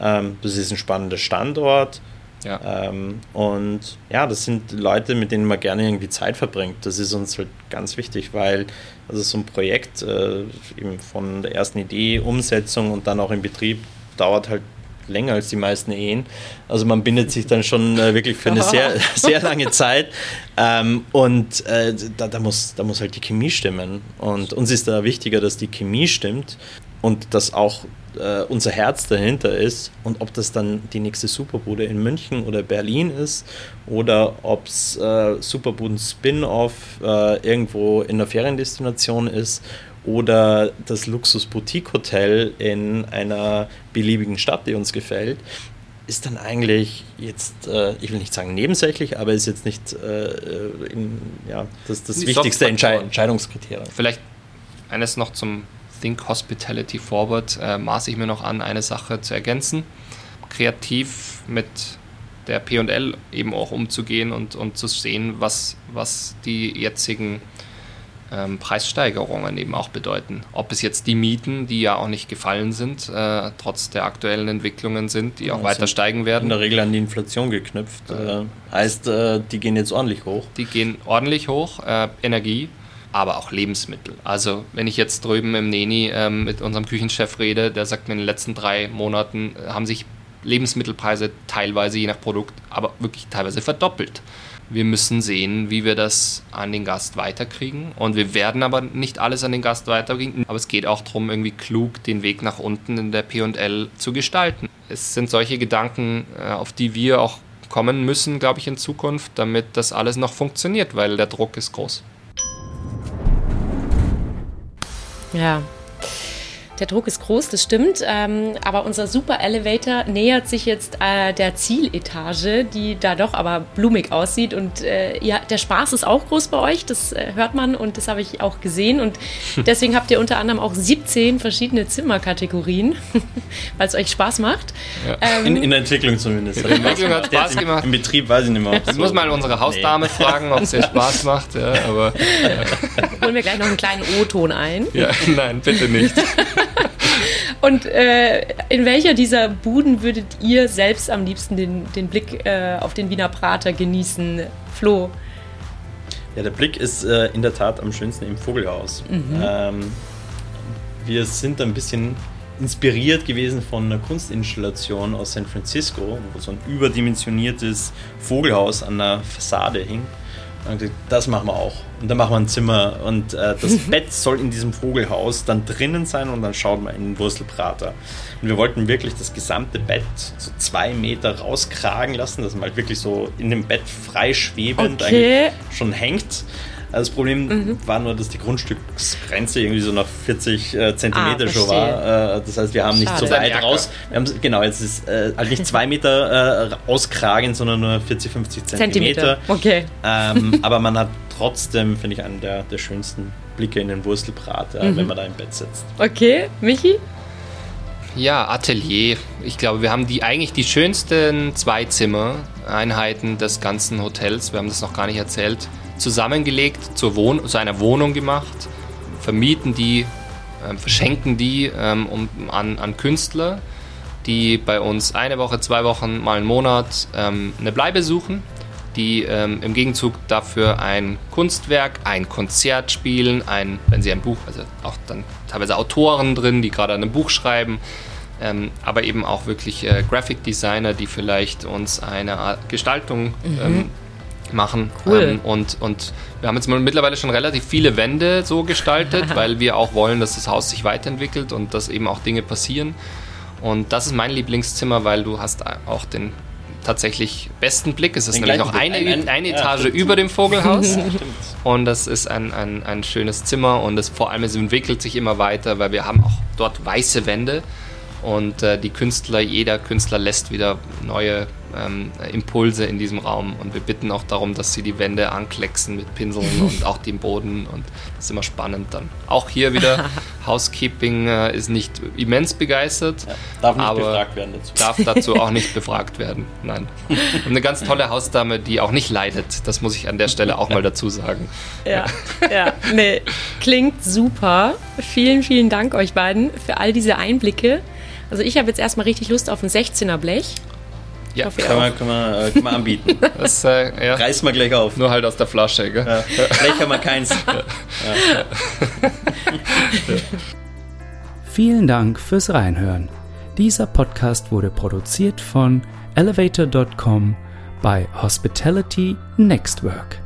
[SPEAKER 1] Ähm, das ist ein spannender Standort. Ja. Ähm, und ja, das sind Leute, mit denen man gerne irgendwie Zeit verbringt. Das ist uns halt ganz wichtig, weil also so ein Projekt äh, eben von der ersten Idee, Umsetzung und dann auch im Betrieb dauert halt länger als die meisten Ehen. Also man bindet sich dann schon äh, wirklich für eine sehr, sehr lange Zeit. Ähm, und äh, da, da, muss, da muss halt die Chemie stimmen. Und uns ist da wichtiger, dass die Chemie stimmt und dass auch äh, unser Herz dahinter ist. Und ob das dann die nächste Superbude in München oder Berlin ist oder ob es äh, Superbuden Spin-off äh, irgendwo in einer Feriendestination ist oder das Luxus-Boutique-Hotel in einer beliebigen Stadt, die uns gefällt, ist dann eigentlich jetzt, äh, ich will nicht sagen nebensächlich, aber ist jetzt nicht äh, in, ja, das, das wichtigste Entschei Entscheidungskriterium.
[SPEAKER 2] Vielleicht eines noch zum Think Hospitality Forward äh, maße ich mir noch an, eine Sache zu ergänzen. Kreativ mit der PL eben auch umzugehen und, und zu sehen, was, was die jetzigen ähm, Preissteigerungen eben auch bedeuten. Ob es jetzt die Mieten, die ja auch nicht gefallen sind, äh, trotz der aktuellen Entwicklungen sind, die auch ja, weiter steigen werden.
[SPEAKER 1] In der Regel an die Inflation geknüpft. Äh, heißt, äh, die gehen jetzt ordentlich hoch.
[SPEAKER 2] Die gehen ordentlich hoch. Äh, Energie, aber auch Lebensmittel. Also wenn ich jetzt drüben im Neni ähm, mit unserem Küchenchef rede, der sagt mir, in den letzten drei Monaten äh, haben sich Lebensmittelpreise teilweise je nach Produkt, aber wirklich teilweise verdoppelt. Wir müssen sehen, wie wir das an den Gast weiterkriegen. Und wir werden aber nicht alles an den Gast weiterkriegen. Aber es geht auch darum, irgendwie klug den Weg nach unten in der PL zu gestalten. Es sind solche Gedanken, äh, auf die wir auch kommen müssen, glaube ich, in Zukunft, damit das alles noch funktioniert, weil der Druck ist groß.
[SPEAKER 3] Ja, der Druck ist groß, das stimmt. Ähm, aber unser Super Elevator nähert sich jetzt äh, der Zieletage, die da doch aber blumig aussieht. Und äh, ja, der Spaß ist auch groß bei euch, das äh, hört man und das habe ich auch gesehen. Und deswegen habt ihr unter anderem auch 17 verschiedene Zimmerkategorien, weil es euch Spaß macht.
[SPEAKER 1] Ja. Ähm, in, in, der Entwicklung zumindest. In der Entwicklung hat Spaß gemacht. Im, Betrieb weiß ich nicht mehr.
[SPEAKER 2] Ich muss mal unsere Hausdame nee. fragen, ob es ihr Spaß macht. Ja, aber,
[SPEAKER 3] Holen wir gleich noch einen kleinen O-Ton ein.
[SPEAKER 2] Ja, nein, bitte nicht.
[SPEAKER 3] Und äh, in welcher dieser Buden würdet ihr selbst am liebsten den, den Blick äh, auf den Wiener Prater genießen, Flo?
[SPEAKER 1] Ja, der Blick ist äh, in der Tat am schönsten im Vogelhaus. Mhm. Ähm, wir sind ein bisschen inspiriert gewesen von einer Kunstinstallation aus San Francisco, wo so ein überdimensioniertes Vogelhaus an der Fassade hing. Und gesagt, das machen wir auch. Und dann machen wir ein Zimmer. Und äh, das Bett soll in diesem Vogelhaus dann drinnen sein und dann schaut man in den Wurstelprater. Und wir wollten wirklich das gesamte Bett so zwei Meter rauskragen lassen, dass man halt wirklich so in dem Bett frei schwebend okay. eigentlich schon hängt. Also das Problem mhm. war nur, dass die Grundstücksgrenze irgendwie so nach 40 äh, Zentimeter ah, schon war. Äh, das heißt, wir haben Schade. nicht so weit raus. Wir haben, genau, jetzt ist äh, halt nicht zwei Meter äh, auskragen, sondern nur 40, 50 Zentimeter. Zentimeter.
[SPEAKER 3] Okay.
[SPEAKER 1] Ähm, aber man hat trotzdem, finde ich, einen der, der schönsten Blicke in den Wurstelbrat, mhm. wenn man da im Bett sitzt.
[SPEAKER 3] Okay, Michi?
[SPEAKER 2] Ja, Atelier. Ich glaube, wir haben die eigentlich die schönsten Zwei-Zimmer-Einheiten des ganzen Hotels. Wir haben das noch gar nicht erzählt zusammengelegt, zur Wohn zu einer Wohnung gemacht, vermieten die, äh, verschenken die ähm, um, an, an Künstler, die bei uns eine Woche, zwei Wochen, mal einen Monat ähm, eine Bleibe suchen, die ähm, im Gegenzug dafür ein Kunstwerk, ein Konzert spielen, ein, wenn sie ein Buch, also auch dann teilweise Autoren drin, die gerade an einem Buch schreiben, ähm, aber eben auch wirklich äh, Graphic Designer, die vielleicht uns eine Art Gestaltung mhm. ähm, machen. Cool. Ähm, und, und wir haben jetzt mittlerweile schon relativ viele Wände so gestaltet, weil wir auch wollen, dass das Haus sich weiterentwickelt und dass eben auch Dinge passieren. Und das ist mein Lieblingszimmer, weil du hast auch den tatsächlich besten Blick. Es ist nämlich noch eine, ein, eine Etage ja, über dem Vogelhaus. Ja, und das ist ein, ein, ein schönes Zimmer und es vor allem es entwickelt sich immer weiter, weil wir haben auch dort weiße Wände und äh, die Künstler, jeder Künstler lässt wieder neue ähm, Impulse in diesem Raum. Und wir bitten auch darum, dass sie die Wände anklecksen mit Pinseln und auch den Boden. Und das ist immer spannend dann. Auch hier wieder Housekeeping äh, ist nicht immens begeistert. Ja,
[SPEAKER 1] darf nicht befragt werden dazu.
[SPEAKER 2] Darf dazu auch nicht befragt werden. Nein. Und eine ganz tolle Hausdame, die auch nicht leidet. Das muss ich an der Stelle auch mal dazu sagen.
[SPEAKER 3] Ja, ja, nee, klingt super. Vielen, vielen Dank euch beiden für all diese Einblicke. Also ich habe jetzt erstmal richtig Lust auf ein 16er Blech.
[SPEAKER 1] Ja, kann man, kann, man, äh, kann man anbieten. Das äh, ja. reißt man gleich auf.
[SPEAKER 2] Nur halt aus der Flasche, gell? Ja.
[SPEAKER 1] Blech haben wir keins. Ja.
[SPEAKER 4] Vielen Dank fürs Reinhören. Dieser Podcast wurde produziert von elevator.com bei Hospitality Nextwork.